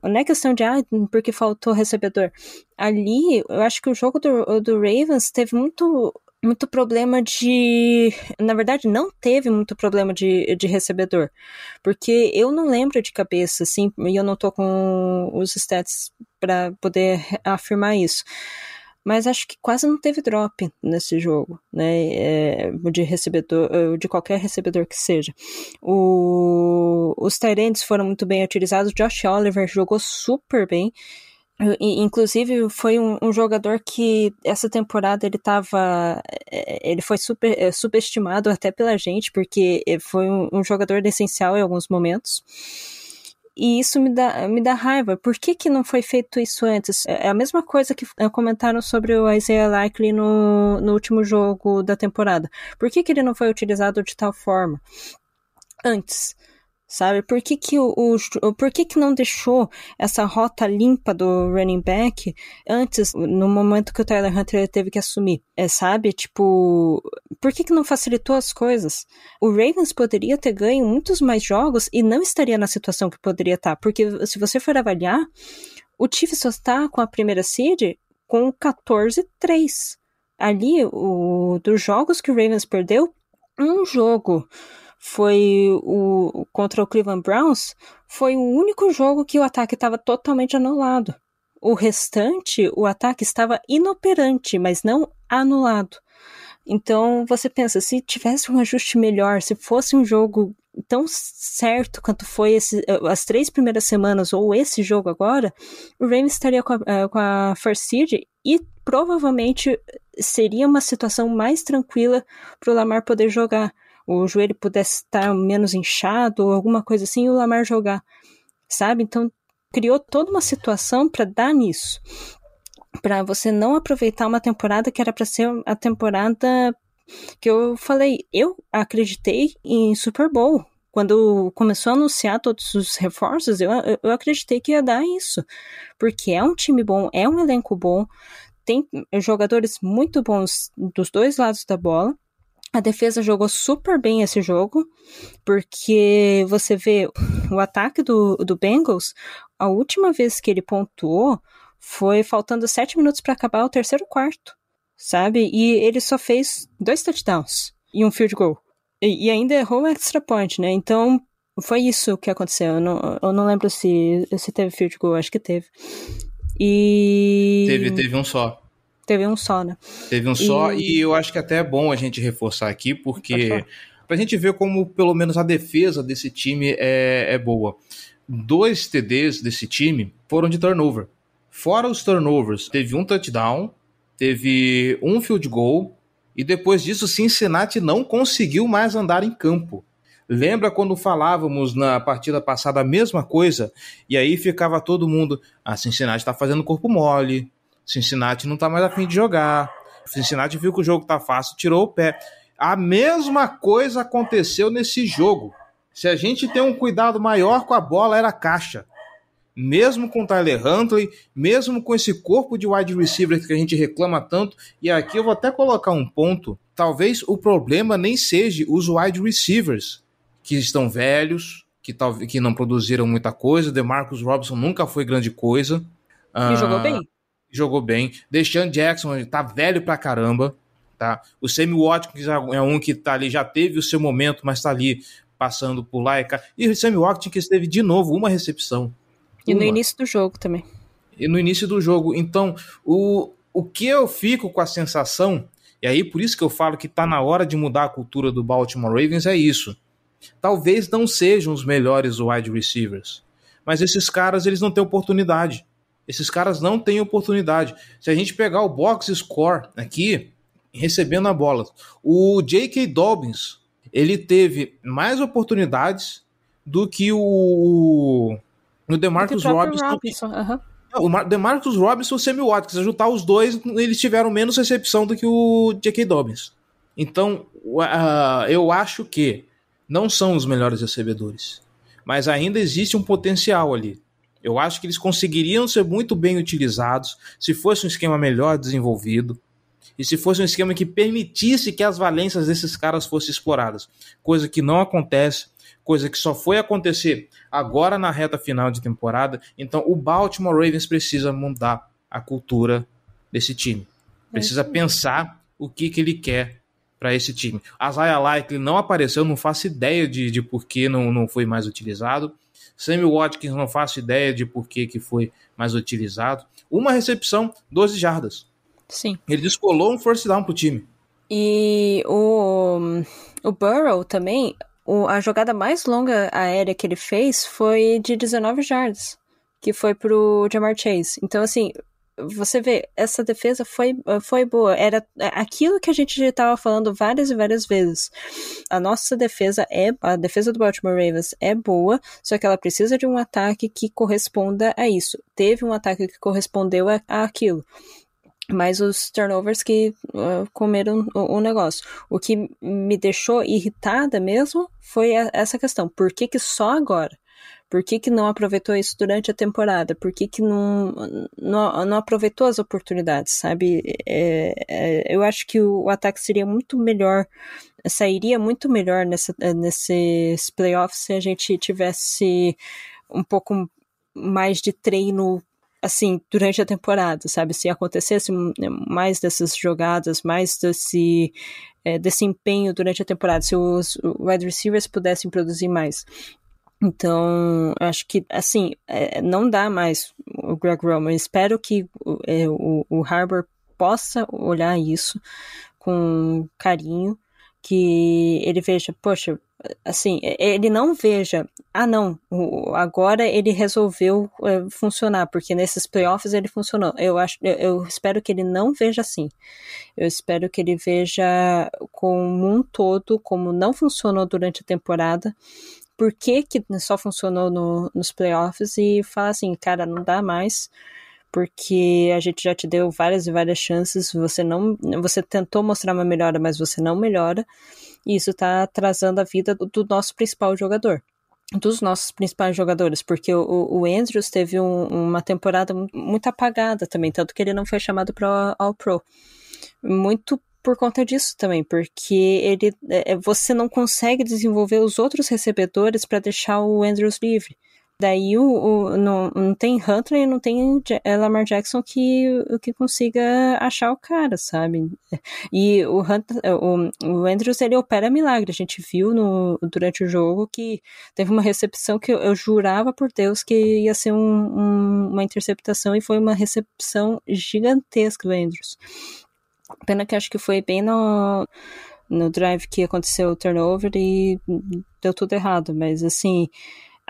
Não é questão de, ah, porque faltou recebedor. Ali, eu acho que o jogo do, do Ravens teve muito muito problema de. Na verdade, não teve muito problema de, de recebedor. Porque eu não lembro de cabeça, assim, e eu não tô com os stats para poder afirmar isso. Mas acho que quase não teve drop nesse jogo, né? É, de recebedor, de qualquer recebedor que seja. O, os Tyrants foram muito bem utilizados. Josh Oliver jogou super bem. Inclusive, foi um, um, jogador que essa temporada ele tava. É, ele foi super, é, subestimado até pela gente, porque foi um, um, jogador essencial em alguns momentos. E isso me dá, me dá raiva. Por que, que não foi feito isso antes? É, é a mesma coisa que comentaram sobre o Isaiah Likely no, no último jogo da temporada. Por que, que ele não foi utilizado de tal forma? Antes sabe? Por que que, o, o, por que que não deixou essa rota limpa do running back antes, no momento que o Tyler Hunter teve que assumir? É, sabe? Tipo, por que que não facilitou as coisas? O Ravens poderia ter ganho muitos mais jogos e não estaria na situação que poderia estar, porque se você for avaliar, o Chiefs só está com a primeira seed com 14-3. Ali, o, dos jogos que o Ravens perdeu, um jogo foi o contra o Cleveland Browns, foi o único jogo que o ataque estava totalmente anulado. O restante, o ataque estava inoperante, mas não anulado. Então você pensa, se tivesse um ajuste melhor, se fosse um jogo tão certo quanto foi esse, as três primeiras semanas ou esse jogo agora, o Rams estaria com a, eh, com a First Seed e provavelmente seria uma situação mais tranquila para o Lamar poder jogar o joelho pudesse estar menos inchado ou alguma coisa assim, e o Lamar jogar, sabe? Então criou toda uma situação para dar nisso. Para você não aproveitar uma temporada que era para ser a temporada que eu falei, eu acreditei em Super Bowl. Quando começou a anunciar todos os reforços, eu, eu acreditei que ia dar isso. Porque é um time bom, é um elenco bom, tem jogadores muito bons dos dois lados da bola. A defesa jogou super bem esse jogo, porque você vê o ataque do, do Bengals, a última vez que ele pontuou foi faltando sete minutos para acabar o terceiro quarto, sabe? E ele só fez dois touchdowns e um field goal. E, e ainda errou um extra point, né? Então, foi isso que aconteceu. Eu não, eu não lembro se, se teve field goal, acho que teve. E. Teve, teve um só. Teve um só, né? Teve um e... só, e eu acho que até é bom a gente reforçar aqui, porque pra gente ver como pelo menos a defesa desse time é, é boa. Dois TDs desse time foram de turnover. Fora os turnovers, teve um touchdown, teve um field goal, e depois disso Cincinnati não conseguiu mais andar em campo. Lembra quando falávamos na partida passada a mesma coisa? E aí ficava todo mundo, a ah, Cincinnati está fazendo corpo mole, Cincinnati não tá mais afim de jogar. Cincinnati viu que o jogo tá fácil, tirou o pé. A mesma coisa aconteceu nesse jogo. Se a gente tem um cuidado maior com a bola, era caixa. Mesmo com o Tyler Huntley, mesmo com esse corpo de wide receiver que a gente reclama tanto, e aqui eu vou até colocar um ponto. Talvez o problema nem seja os wide receivers, que estão velhos, que, talvez, que não produziram muita coisa. DeMarcus Robinson nunca foi grande coisa. E uh, jogou bem jogou bem. Deshaun Jackson tá velho pra caramba, tá? O Sammy Watkins é um que tá ali, já teve o seu momento, mas tá ali passando por lá e. E o Sammy Watkins teve de novo uma recepção. E uma. no início do jogo também. E no início do jogo. Então, o, o que eu fico com a sensação, e aí por isso que eu falo que tá na hora de mudar a cultura do Baltimore Ravens, é isso. Talvez não sejam os melhores wide receivers, mas esses caras eles não têm oportunidade. Esses caras não têm oportunidade. Se a gente pegar o box score aqui, recebendo a bola, o J.K. Dobbins, ele teve mais oportunidades do que o, o DeMarcus Robinson. Robinson. Uhum. O DeMarcus Robinson e o Sammy Watkins, ajudar os dois, eles tiveram menos recepção do que o J.K. Dobbins. Então, uh, eu acho que não são os melhores recebedores, mas ainda existe um potencial ali. Eu acho que eles conseguiriam ser muito bem utilizados se fosse um esquema melhor desenvolvido e se fosse um esquema que permitisse que as valências desses caras fossem exploradas, coisa que não acontece, coisa que só foi acontecer agora na reta final de temporada. Então, o Baltimore Ravens precisa mudar a cultura desse time. Precisa pensar o que, que ele quer para esse time. A Zaya Likely não apareceu, não faço ideia de, de por que não, não foi mais utilizado. Sammy Watkins não faço ideia de por que, que foi mais utilizado. Uma recepção, 12 jardas. Sim. Ele descolou um first down pro time. E o, o Burrow também, o, a jogada mais longa aérea que ele fez foi de 19 jardas, que foi pro Jamar Chase. Então, assim, você vê, essa defesa foi, foi boa. Era aquilo que a gente já estava falando várias e várias vezes. A nossa defesa é, a defesa do Baltimore Ravens é boa, só que ela precisa de um ataque que corresponda a isso. Teve um ataque que correspondeu a, a aquilo. mas os turnovers que uh, comeram o, o, negócio. O que me deixou irritada mesmo foi a, essa questão. Por que, que só agora? Por que, que não aproveitou isso durante a temporada? Por que, que não, não, não aproveitou as oportunidades, sabe? É, é, eu acho que o, o, ataque seria muito melhor, sairia muito melhor nessa, nesses playoffs se a gente tivesse um pouco mais de treino assim, durante a temporada, sabe? Se acontecesse mais dessas jogadas, mais desse, é, desse empenho durante a temporada, se os wide receivers pudessem produzir mais. Então, acho que, assim, é, não dá mais o Greg Roman. Espero que é, o, Harbour possa olhar isso com carinho, que ele veja, poxa, assim, ele não veja, ah não, agora ele resolveu é, funcionar, porque nesses playoffs ele funcionou. Eu acho, eu, eu, espero que ele não veja assim. Eu espero que ele veja como um todo, como não funcionou durante a temporada, por que, que só funcionou no, nos playoffs e fala assim, cara, não dá mais porque a gente já te deu várias e várias chances, você não, você tentou mostrar uma melhora, mas você não melhora, e isso está atrasando a vida do, do, nosso principal jogador. Dos nossos principais jogadores, porque o, o Andrews teve um, uma temporada muito apagada também, tanto que ele não foi chamado para All Pro. Muito por conta disso também, porque ele é, é, você não consegue desenvolver os outros recebedores para deixar o Andrews livre. Daí o, o, não, não tem Hunter e não tem é, Lamar Jackson que, que consiga achar o cara, sabe? E o, Hunter, o, o Andrews ele opera milagre. A gente viu no, durante o jogo que teve uma recepção que eu, eu jurava por Deus que ia ser um, um, uma interceptação e foi uma recepção gigantesca do Andrews. Pena que acho que foi bem no, no drive que aconteceu o turnover e deu tudo errado, mas assim,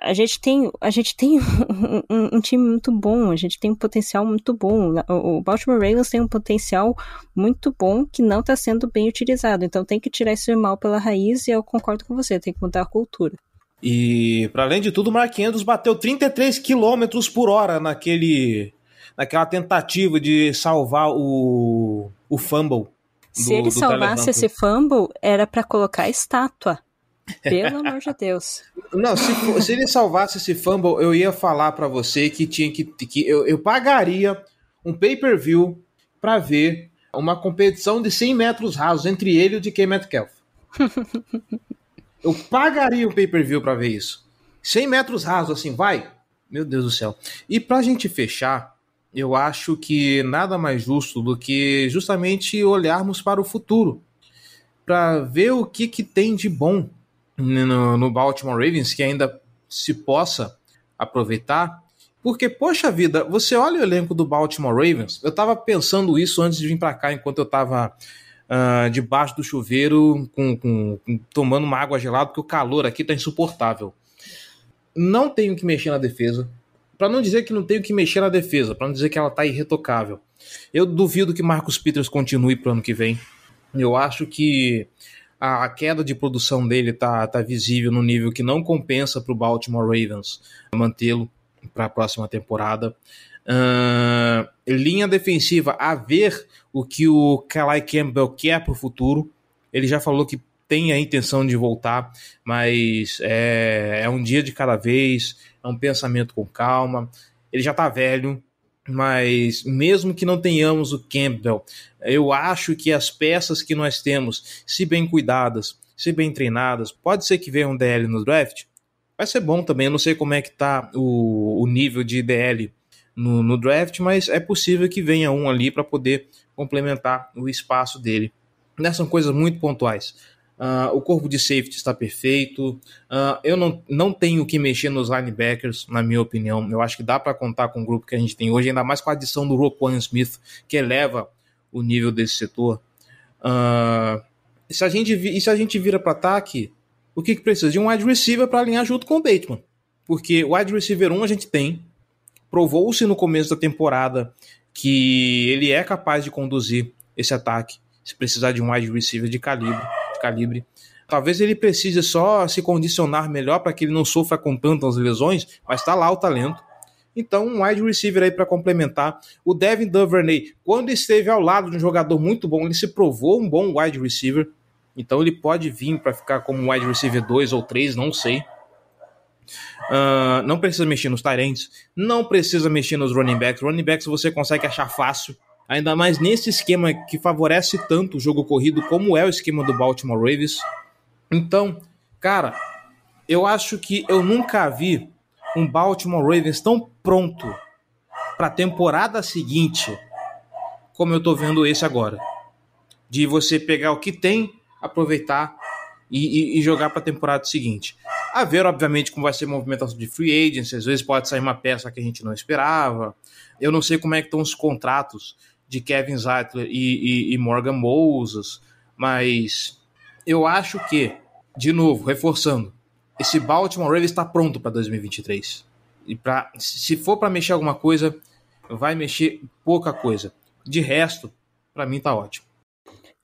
a gente tem, a gente tem um, um, time muito bom, a gente tem um potencial muito bom. O Baltimore Ravens tem um potencial muito bom que não está sendo bem utilizado. Então tem que tirar esse mal pela raiz e eu concordo com você, tem que mudar a cultura. E, para além de tudo, o Mark Andrews bateu 33 km por hora naquele, naquela tentativa de salvar o o fumble. Se do, ele do salvasse esse fumble, era para colocar estátua. Pelo amor de Deus. Não, se, se, ele salvasse esse fumble, eu ia falar para você que tinha que. que eu, eu pagaria um pay-per-view para ver uma competição de 100 metros rasos entre ele e o DK Metcalf. eu pagaria um pay-per-view para ver isso. 100 metros rasos, assim, vai. Meu Deus do céu. E pra gente fechar, eu acho que nada mais justo do que justamente olharmos para o futuro, para ver o que, que tem de bom no, no Baltimore Ravens que ainda se possa aproveitar. Porque, poxa vida, você olha o elenco do Baltimore Ravens, eu estava pensando isso antes de vir para cá, enquanto eu estava uh, ah, debaixo do chuveiro, com, com, tomando uma água gelada, porque o calor aqui está insuportável. Não tenho que mexer na defesa, para não dizer que não tenho que mexer na defesa, para não dizer que ela tá irretocável. Eu duvido que Marcos Peters continue pro ano que vem. Eu acho que a, queda de produção dele tá, tá visível no nível que não compensa para o Baltimore Ravens mantê-lo para a próxima temporada. Uh, linha defensiva, a ver o que o Kalai Campbell quer para o futuro. Ele já falou que tem a intenção de voltar, mas é, é um dia de cada vez é um pensamento com calma. Ele já está velho, mas mesmo que não tenhamos o Campbell, eu acho que as peças que nós temos, se bem cuidadas, se bem treinadas, pode ser que venha um DL no draft. Vai ser bom também. Eu não sei como é que tá o, o nível de DL no, no draft, mas é possível que venha um ali para poder complementar o espaço dele. Nessas são coisas muito pontuais. Uh, o corpo de safety está perfeito. Uh, eu não, não tenho que mexer nos linebackers, na minha opinião. Eu acho que dá para contar com o grupo que a gente tem hoje, ainda mais com a adição do Roquan Smith, que eleva o nível desse setor. Uh, se a gente, e se a gente vira para ataque, o que, que precisa? De um wide receiver para alinhar junto com o Bateman. Porque o wide receiver 1 a gente tem. Provou-se no começo da temporada que ele é capaz de conduzir esse ataque se precisar de um wide receiver de calibre calibre. Talvez ele precise só se condicionar melhor para que ele não sofra com tantas lesões, mas está lá o talento. Então, um wide receiver aí para complementar. O Devin Duvernay, quando esteve ao lado de um jogador muito bom, ele se provou um bom wide receiver. Então, ele pode vir para ficar como wide receiver 2 ou 3, não sei. Uh, não precisa mexer nos Tyrants, não precisa mexer nos running backs. Running backs você consegue achar fácil, ainda mais nesse esquema que favorece tanto o jogo corrido, como é o esquema do Baltimore Ravens. Então, cara, eu acho que eu nunca vi um Baltimore Ravens tão pronto para a temporada seguinte como eu tô vendo esse agora. De você pegar o que tem, aproveitar e, e, e jogar para a temporada seguinte. A ver, obviamente, como vai ser a movimentação de free agents, às vezes pode sair uma peça que a gente não esperava. Eu não sei como é que estão os contratos de Kevin Zeitler e, e, e Morgan Moses, mas eu acho que, de novo, reforçando, esse Baltimore Ravens está pronto para 2023. E pra, se for para mexer alguma coisa, vai mexer pouca coisa. De resto, para mim tá ótimo.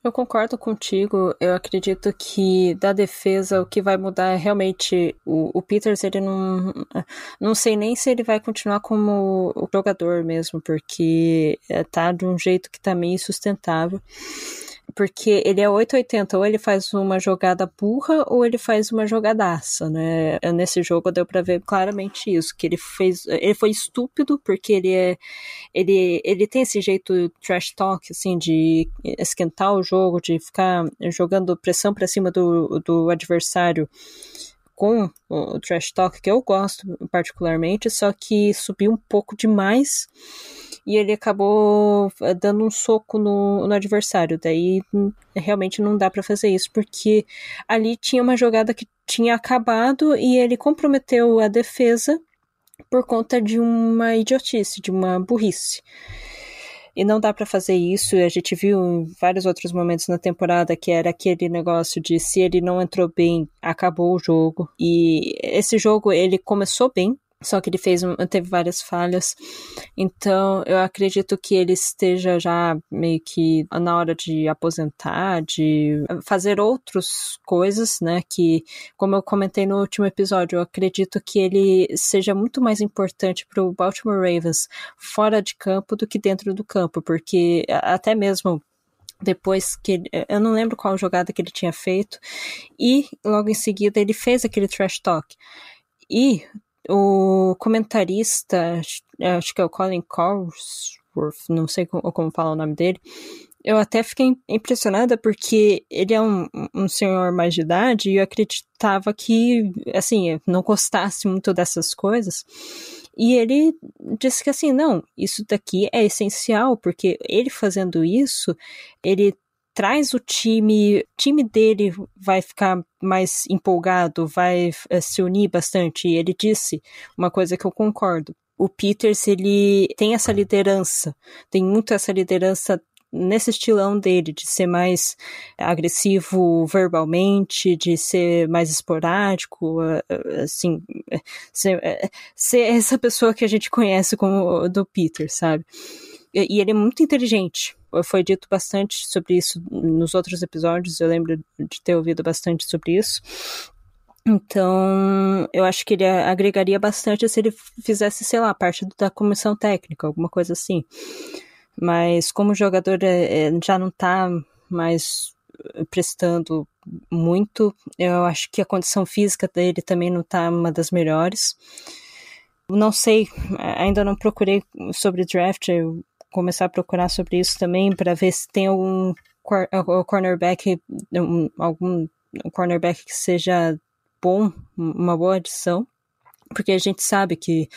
Eu concordo contigo. Eu acredito que da defesa o que vai mudar é realmente o, o Peters. Ele não, não sei nem se ele vai continuar como o jogador mesmo, porque é, tá de um jeito que tá meio sustentável porque ele é 880, ou ele faz uma jogada burra ou ele faz uma jogadaça, né? Nesse jogo deu para ver claramente isso, que ele fez, ele foi estúpido porque ele é ele ele tem esse jeito trash talk assim de esquentar o jogo, de ficar jogando pressão para cima do, do adversário com o trash talk que eu gosto particularmente, só que subiu um pouco demais e ele acabou eh, dando um soco no, no adversário. Daí hum, realmente não dá para fazer isso, porque ali tinha uma jogada que tinha acabado e ele comprometeu a defesa por conta de uma idiotice, de uma burrice. E não dá para fazer isso. A gente viu em vários outros momentos na temporada que era aquele negócio de se ele não entrou bem, acabou o jogo. E esse jogo ele começou bem, só que ele fez teve várias falhas. Então, eu acredito que ele esteja já meio que na hora de aposentar, de fazer outras coisas, né? Que, como eu comentei no último episódio, eu acredito que ele seja muito mais importante para o Baltimore Ravens fora de campo do que dentro do campo, porque até mesmo depois que eu não lembro qual jogada que ele tinha feito e logo em seguida ele fez aquele trash talk. E o comentarista, acho que é o Colin Cowsworth, não sei como, como fala o nome dele, eu até fiquei impressionada porque ele é um, um senhor mais de idade e eu acreditava que, assim, não gostasse muito dessas coisas. E ele disse que, assim, não, isso daqui é essencial, porque ele fazendo isso, ele traz o time, o time dele vai ficar mais empolgado, vai é, se unir bastante. E ele disse uma coisa que eu concordo. O Peters, ele tem essa liderança, tem muito essa liderança nesse estilão dele, de ser mais agressivo verbalmente, de ser mais esporádico, assim, ser, ser essa pessoa que a gente conhece como do Peter, sabe? E ele é muito inteligente foi dito bastante sobre isso nos outros episódios, eu lembro de ter ouvido bastante sobre isso. Então, eu acho que ele agregaria bastante se ele fizesse, sei lá, parte da comissão técnica, alguma coisa assim. Mas como o jogador é, é, já não tá mais prestando muito, eu acho que a condição física dele também não tá uma das melhores. Não sei, ainda não procurei sobre draft, eu começar a procurar sobre isso também para ver se tem algum cornerback, algum cornerback que seja bom, uma boa adição, porque a gente sabe que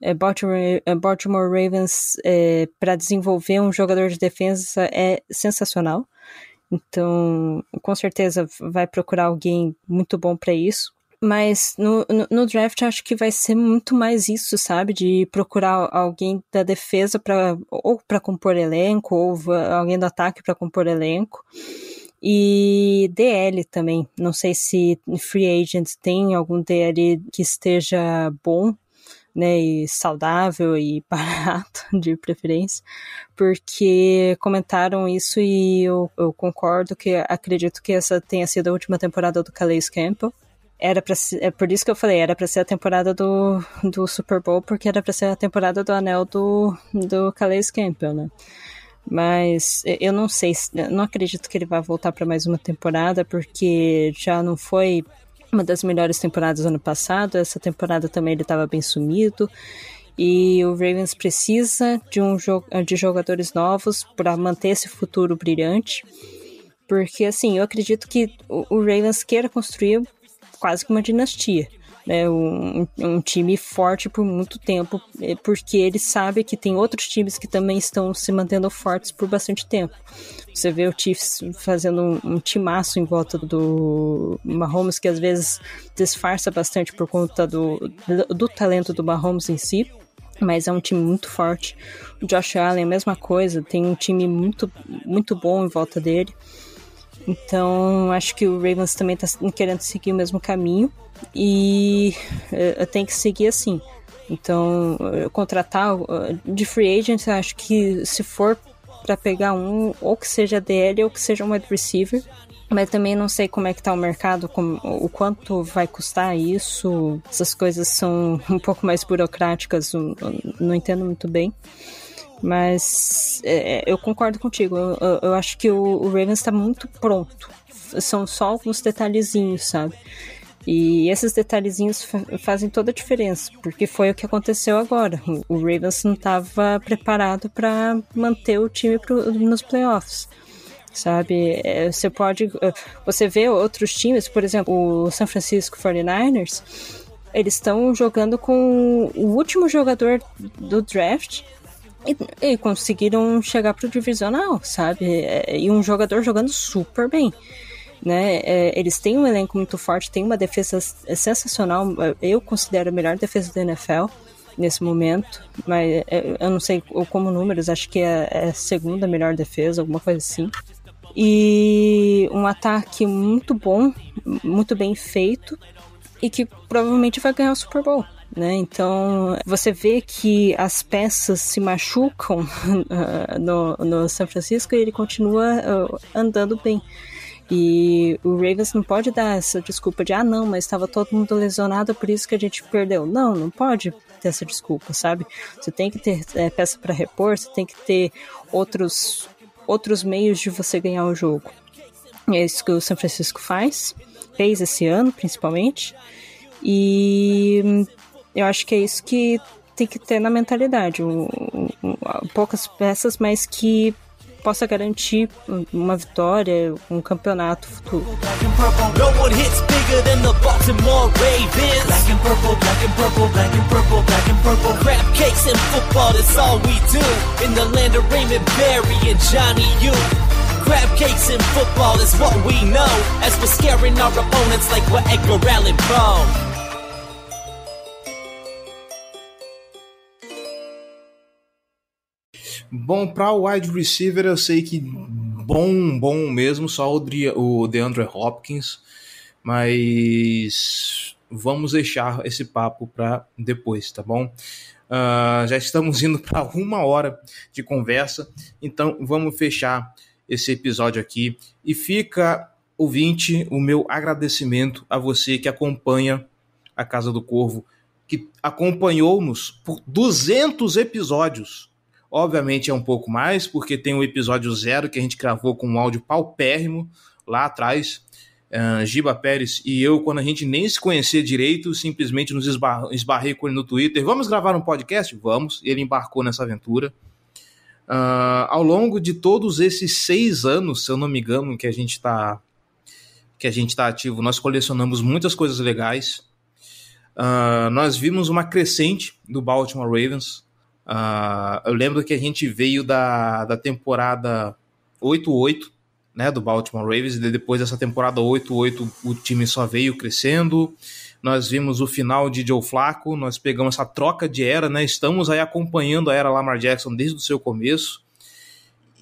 é, Baltimore, é, Baltimore Ravens é, para desenvolver um jogador de defesa é sensacional. Então, com certeza vai procurar alguém muito bom para isso. Mas no, no, no, draft acho que vai ser muito mais isso, sabe? De procurar alguém da defesa para ou para compor elenco, ou alguém do ataque para compor elenco. E DL também. Não sei se free agents tem algum DL que esteja bom, né, e saudável e barato, de preferência, porque comentaram isso e eu, eu concordo que acredito que essa tenha sido a última temporada do Calais Campbell era para é por isso que eu falei, era para ser a temporada do, do Super Bowl, porque era para ser a temporada do anel do, do Calais Campbell, né? Mas eu não sei, não acredito que ele vai voltar para mais uma temporada, porque já não foi uma das melhores temporadas do ano passado. Essa temporada também ele estava bem sumido. E o Ravens precisa de, um, de jogadores novos para manter esse futuro brilhante. Porque, assim, eu acredito que o, Ravens queira construir quase que uma dinastia. Né, um, um, time forte por muito tempo, é, porque ele sabe que tem outros times que também estão se mantendo fortes por bastante tempo. Você vê o Chiefs fazendo um, um timaço em volta do Mahomes, que às vezes disfarça bastante por conta do, do, do talento do Mahomes em si, mas é um time muito forte. O Josh Allen, a mesma coisa, tem um time muito, muito bom em volta dele. Então, acho que o Ravens também está querendo seguir o mesmo caminho e uh, tem que seguir assim. Então, uh, contratar uh, de free agent, acho que se for para pegar um, ou que seja DL ou que seja um wide receiver, mas também não sei como é que tá o mercado, como, o quanto vai custar isso. Essas coisas são um pouco mais burocráticas, não entendo muito bem. Mas é, eu concordo contigo. Eu, eu, acho que o, o Ravens está muito pronto. São só alguns detalhezinhos, sabe? E esses detalhezinhos fa fazem toda a diferença, porque foi o que aconteceu agora. O Ravens não estava preparado para manter o time pro, nos playoffs sabe? É, você pode. É, você vê outros times, por exemplo, o San Francisco 49ers, eles estão jogando com o último jogador do draft e, e conseguiram chegar pro divisional, sabe? É, e um jogador jogando super bem. Né? É, eles têm um elenco muito forte, têm uma defesa sensacional. Eu considero a melhor defesa da NFL nesse momento, mas eu não sei como números, acho que é a segunda melhor defesa, alguma coisa assim. E um ataque muito bom, muito bem feito, e que provavelmente vai ganhar o Super Bowl. Né? Então você vê que as peças se machucam uh, no, no São Francisco e ele continua uh, andando bem. E o Ravens não pode dar essa desculpa de ah não, mas estava todo mundo lesionado, por isso que a gente perdeu. Não, não pode ter essa desculpa, sabe? Você tem que ter é, peça para repor, você tem que ter outros outros meios de você ganhar o jogo. É isso que o São Francisco faz, fez esse ano principalmente, e eu acho que é isso que tem que ter na mentalidade. Poucas peças, mas que possa garantir uma vitória, um campeonato futuro. Crab cakes in football is what we know. As we're scaring our opponents like we're Edgar Allan Poe Bom, para o wide receiver, eu sei que bom, bom mesmo, só o, o DeAndre Hopkins, mas vamos deixar esse papo para depois, tá bom? Uh, já estamos indo para uma hora de conversa, então vamos fechar esse episódio aqui. E fica, ouvinte, o meu agradecimento a você que acompanha a Casa do Corvo, que acompanhou-nos por 200 episódios. Obviamente é um pouco mais, porque tem o episódio zero que a gente gravou com um áudio paupérrimo lá atrás. Uh, Giba Pérez e eu, quando a gente nem se conhecia direito, simplesmente nos esbar esbarrei com ele no Twitter. Vamos gravar um podcast? Vamos. Ele embarcou nessa aventura. Uh, ao longo de todos esses seis anos, se eu não me engano, que a gente está que a gente está ativo, nós colecionamos muitas coisas legais. Uh, nós vimos uma crescente do Baltimore Ravens. Uh, eu lembro que a gente veio da, da temporada 8-8, né, do Baltimore Ravens, e depois dessa temporada 8-8 o time só veio crescendo. Nós vimos o final de Joe Flacco, nós pegamos essa troca de era, né? Estamos aí acompanhando a era Lamar Jackson desde o seu começo.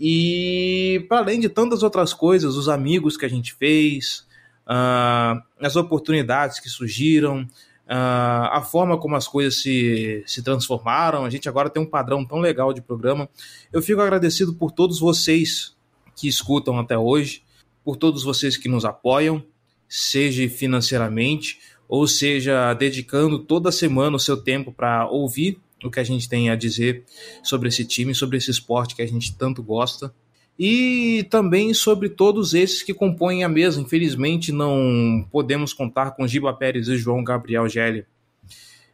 E para além de tantas outras coisas, os amigos que a gente fez, uh, as oportunidades que surgiram, Uh, a forma como as coisas se, se transformaram. A gente agora tem um padrão tão legal de programa. Eu fico agradecido por todos vocês que escutam até hoje, por todos vocês que nos apoiam. seja financeiramente, ou seja dedicando toda semana o seu tempo para ouvir o que a gente tem a dizer sobre esse time, sobre esse esporte que a gente tanto gosta. E também sobre todos esses que compõem a mesa. Infelizmente, não podemos contar com Giba Pérez e João Gabriel Gelli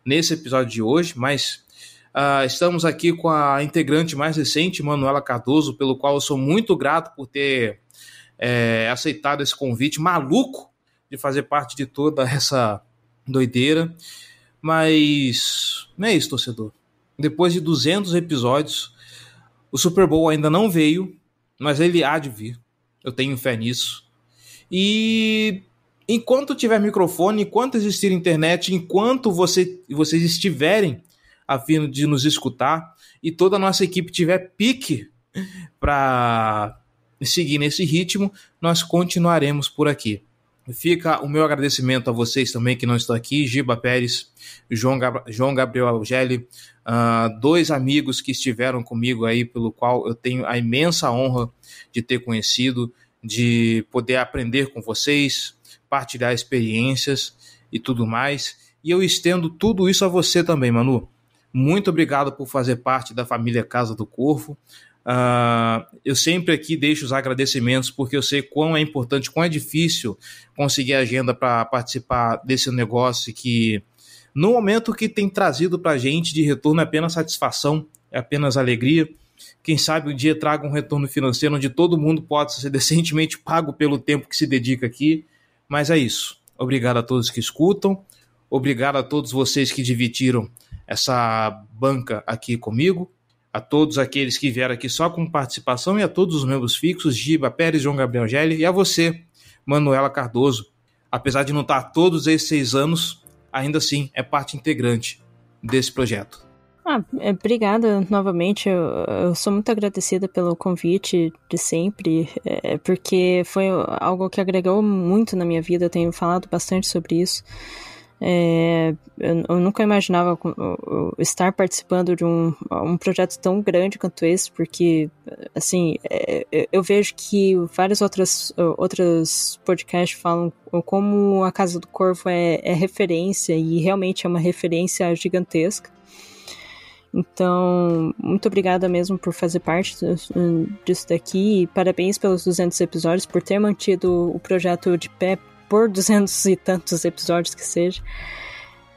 nesse episódio de hoje, mas uh, estamos aqui com a integrante mais recente, Manuela Cardoso, pelo qual eu sou muito grato por ter é, aceitado esse convite maluco de fazer parte de toda essa doideira. Mas não é isso, torcedor. Depois de 200 episódios, o Super Bowl ainda não veio, mas ele há de vir. Eu tenho fé nisso. E enquanto tiver microfone, enquanto existir internet, enquanto você, vocês estiverem a fim de nos escutar e toda a nossa equipe tiver pique para seguir nesse ritmo, nós continuaremos por aqui. Fica o meu agradecimento a vocês também que não estão aqui, Giba Pérez, João, Gab João Gabriel Algeli, uh, dois amigos que estiveram comigo aí, pelo qual eu tenho a imensa honra de ter conhecido, de poder aprender com vocês, partilhar experiências e tudo mais. E eu estendo tudo isso a você também, Manu. Muito obrigado por fazer parte da família Casa do Corvo. Uh, eu sempre aqui deixo os agradecimentos porque eu sei quão é importante, quão é difícil conseguir agenda para participar desse negócio que, no momento que tem trazido para a gente de retorno, é apenas satisfação, é apenas alegria. Quem sabe um dia traga um retorno financeiro onde todo mundo pode ser decentemente pago pelo tempo que se dedica aqui. Mas é isso. Obrigado a todos que escutam. Obrigado a todos vocês que dividiram essa banca aqui comigo. A todos aqueles que vieram aqui só com participação e a todos os membros fixos, Giba Pérez, João Gabriel Gelli e a você, Manuela Cardoso. Apesar de não estar todos esses seis anos, ainda assim é parte integrante desse projeto. Ah, é, obrigada novamente. Eu, eu, sou muito agradecida pelo convite de sempre, é, porque foi algo que agregou muito na minha vida. Eu tenho falado bastante sobre isso. É, eu, eu, nunca imaginava estar participando de um, um projeto tão grande quanto esse, porque, assim, é, eu vejo que vários outros, outros podcasts falam como a Casa do Corvo é, é referência, e realmente é uma referência gigantesca. Então, muito obrigada mesmo por fazer parte disso daqui. E parabéns pelos 200 episódios, por ter mantido o projeto de pé por 200 e tantos episódios que seja.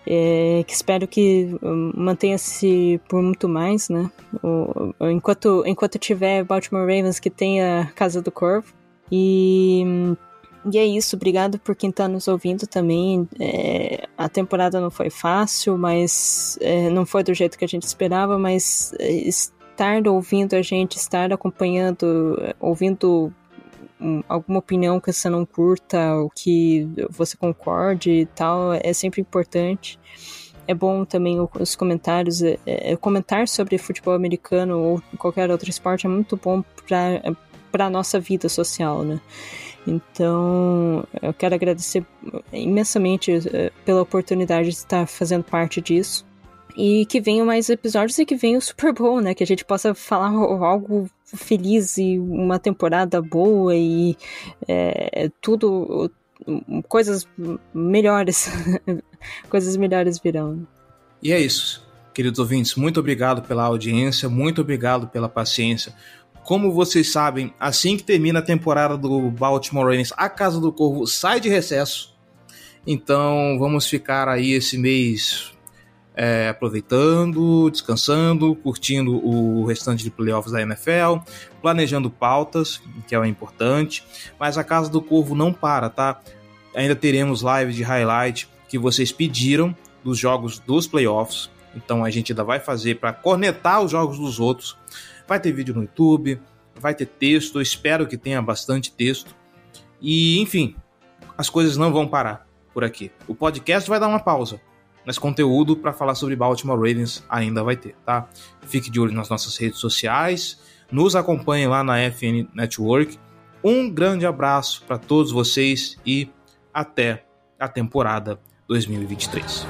É, que espero que hum, mantenha-se por muito mais, né? O, enquanto, enquanto tiver Baltimore Ravens que tenha Casa do Corvo. E hum, e é isso, obrigado por quem está nos ouvindo também. É, a temporada não foi fácil, mas é, não foi do jeito que a gente esperava, mas é, estar ouvindo a gente, estar acompanhando, ouvindo alguma opinião que você não curta, o que você concorde e tal, é sempre importante. É bom também os comentários, é, é, comentar sobre futebol americano ou qualquer outro esporte é muito bom para a nossa vida social, né? Então, eu quero agradecer imensamente eh, pela oportunidade de estar fazendo parte disso. E que venham mais episódios e que venha o Super Bowl, né? Que a gente possa falar algo feliz e uma temporada boa e é, tudo. coisas melhores. coisas melhores virão. E é isso, queridos ouvintes. Muito obrigado pela audiência, muito obrigado pela paciência. Como vocês sabem, assim que termina a temporada do Baltimore Ravens, a Casa do Corvo sai de recesso. Então vamos ficar aí esse mês é, aproveitando, descansando, curtindo o restante de playoffs da NFL, planejando pautas, que é importante. Mas a Casa do Corvo não para, tá? Ainda teremos lives de highlight que vocês pediram dos jogos dos playoffs. Então a gente ainda vai fazer para cornetar os jogos dos outros. Vai ter vídeo no YouTube, vai ter texto, espero que tenha bastante texto. E, enfim, as coisas não vão parar por aqui. O podcast vai dar uma pausa, mas conteúdo para falar sobre Baltimore Ravens ainda vai ter, tá? Fique de olho nas nossas redes sociais, nos acompanhe lá na FN Network. Um grande abraço para todos vocês e até a temporada 2023.